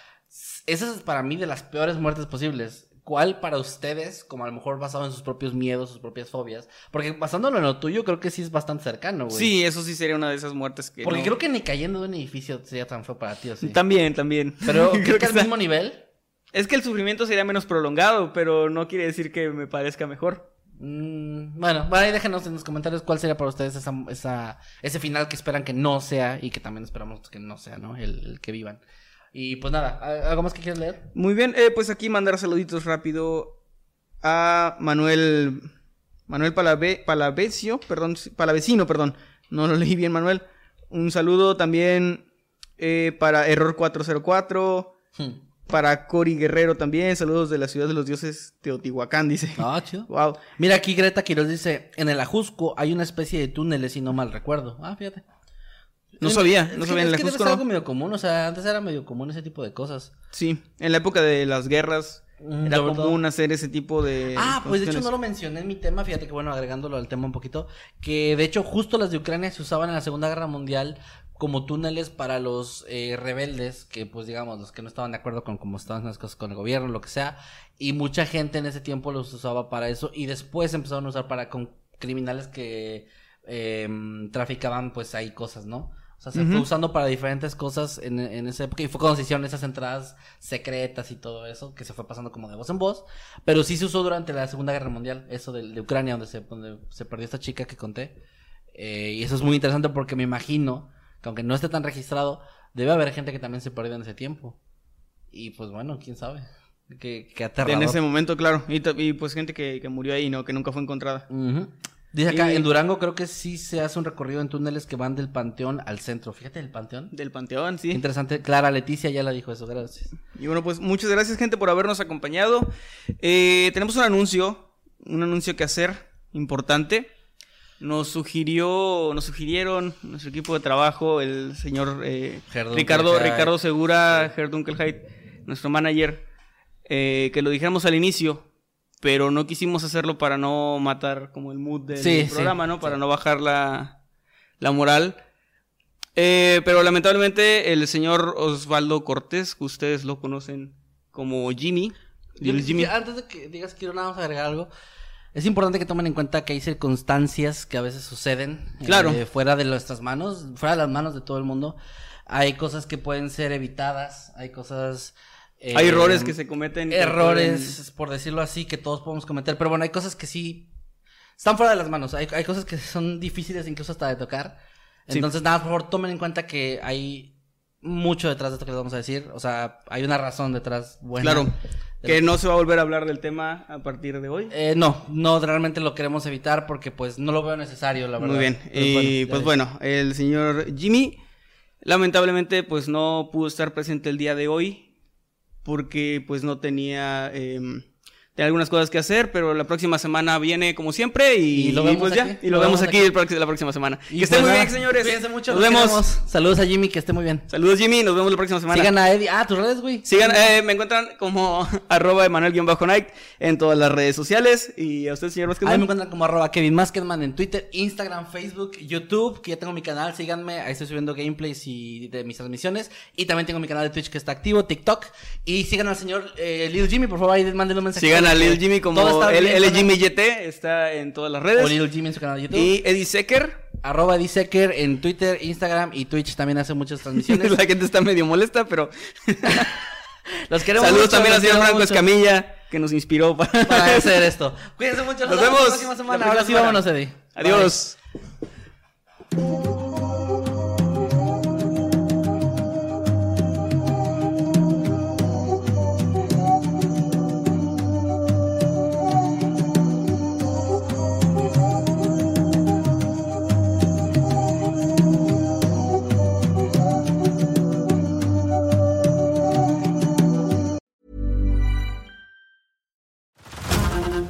esa es para mí de las peores muertes posibles. ¿Cuál para ustedes, como a lo mejor basado en sus propios miedos, sus propias fobias? Porque basándolo en lo tuyo, creo que sí es bastante cercano, güey. Sí, eso sí sería una de esas muertes que. Porque no- creo que ni cayendo de un edificio sería tan feo para ti, ¿o sí? También, también. Pero <laughs> creo, que al mismo nivel. Es que el sufrimiento sería menos prolongado, pero no quiere decir que me parezca mejor. Mm, bueno, bueno, ahí déjenos en los comentarios cuál sería para ustedes esa, esa- ese final que esperan que no sea y que también esperamos que no sea, ¿no? El, el que vivan. Y pues nada, ¿al- ¿algo más que quieras leer? Muy bien, eh, pues aquí mandar saluditos rápido a Manuel Manuel Palave, Palavecio, perdón, Palavecino, perdón, no lo leí bien Manuel. Un saludo también eh, para Error 404, Hmm. Para Cori Guerrero también, saludos de la ciudad de los dioses Teotihuacán, dice. Ah, chido. Wow. Mira, aquí Greta Quiroz dice, en el Ajusco hay una especie de túneles, si no mal recuerdo. Ah, fíjate. No sabía, no sabía en es el que debe Ajusco, no. algo medio común, o sea, antes era medio común ese tipo de cosas. Sí, en la época de las guerras Mm, era todo. común hacer ese tipo de Ah, pues de hecho no lo mencioné en mi tema, fíjate que bueno, agregándolo al tema un poquito, que de hecho justo las de Ucrania se usaban en la Segunda Guerra Mundial como túneles para los eh, rebeldes, que pues digamos, los que no estaban de acuerdo con cómo estaban las cosas con el gobierno, lo que sea, y mucha gente en ese tiempo los usaba para eso, y después empezaron a usar para con criminales que eh, traficaban pues ahí cosas, ¿no? O sea, se fue usando para diferentes cosas en, en esa época y fue cuando se hicieron esas entradas secretas y todo eso, que se fue pasando como de voz en voz. Pero sí se usó durante la Segunda Guerra Mundial, eso de, de Ucrania, donde se, donde se perdió esta chica que conté. Eh, y eso es muy interesante porque me imagino que aunque no esté tan registrado, debe haber gente que también se perdió en ese tiempo. Y pues bueno, quién sabe. Que, que aterrador. En ese momento, claro. Y, y, pues gente que, que murió ahí, ¿no? Que nunca fue encontrada. Ujú. Dice acá, Y- en Durango creo que sí se hace un recorrido en túneles que van del Panteón al centro. Fíjate el Panteón. Del Panteón, sí. Interesante. Clara Leticia ya la dijo eso, gracias. Y bueno, pues muchas gracias, gente, por habernos acompañado. Eh, tenemos un anuncio, un anuncio que hacer importante. Nos sugirió, nos sugirieron nuestro equipo de trabajo, el señor eh, Ricardo. Ricardo Segura, nuestro manager, eh, que lo dijéramos al inicio, pero no quisimos hacerlo para no matar como el mood del Sí, sí, programa, ¿no? Para sí. no bajar la, la moral. Eh, pero lamentablemente el señor Osvaldo Cortés, que ustedes lo conocen como Jimmy, Yo- el Jimmy Antes de que digas quiero nada más agregar algo. Es importante que tomen en cuenta que hay circunstancias que a veces suceden Claro. eh, fuera de nuestras manos, fuera de las manos de todo el mundo. Hay cosas que pueden ser evitadas, hay cosas... eh, hay errores que se cometen. errores, por decirlo así, que todos podemos cometer. Pero bueno, hay cosas que sí están fuera de las manos. Hay, hay cosas que son difíciles incluso hasta de tocar. Sí. Entonces, nada, por favor, tomen en cuenta que hay mucho detrás de esto que les vamos a decir. O sea, hay una razón detrás buena. Claro. Que no se va a volver a hablar del tema a partir de hoy. Eh, no, no, realmente lo queremos evitar porque pues no lo veo necesario, la verdad. Muy bien. Pero Y pues ves. bueno, el señor Jimmy lamentablemente pues no pudo estar presente el día de hoy porque pues no tenía, em, tenía algunas cosas que hacer, pero la próxima semana viene como siempre y, Y lo vemos pues ya, aquí. y lo, vemos aquí, el prox- la próxima semana. Y que estén pues muy bien, señores. Cuídense mucho. Nos vemos. queremos. Saludos a Jimmy, que esté muy bien. Saludos Jimmy, nos vemos la próxima semana. Sigan a Eddie. Ah, tus redes, güey. Sigan, eh, me encuentran como <laughs> arroba Emanuel-Night en todas las redes sociales. Y a usted, señor Vázquez. Ahí me encuentran como arroba Kevin Maskedman en Twitter, Instagram, Facebook, YouTube, que ya tengo mi canal, síganme, ahí estoy subiendo gameplays y de mis transmisiones. Y también tengo mi canal de Twitch que está activo, TikTok. Y sigan al señor eh, Lil Jimmy, por favor, ahí mándenle un mensaje. Sigan a Lil Jimmy como L. Jimmy YT, está en todas las O redes. Lil Jimmy en su canal de YouTube. Y Eddie Secker. Arroba Eddie Secker en Twitter, Instagram y Twitch también hace muchas transmisiones. <laughs> La gente está medio molesta, pero <laughs> Los queremos saludos mucho, también al los señor Franco mucho Escamilla, que nos inspiró para, para <laughs> hacer esto. Cuídense mucho, Nos vemos vemos la próxima la semana. próxima Ahora sí, semana. vámonos, Eddie. Adiós.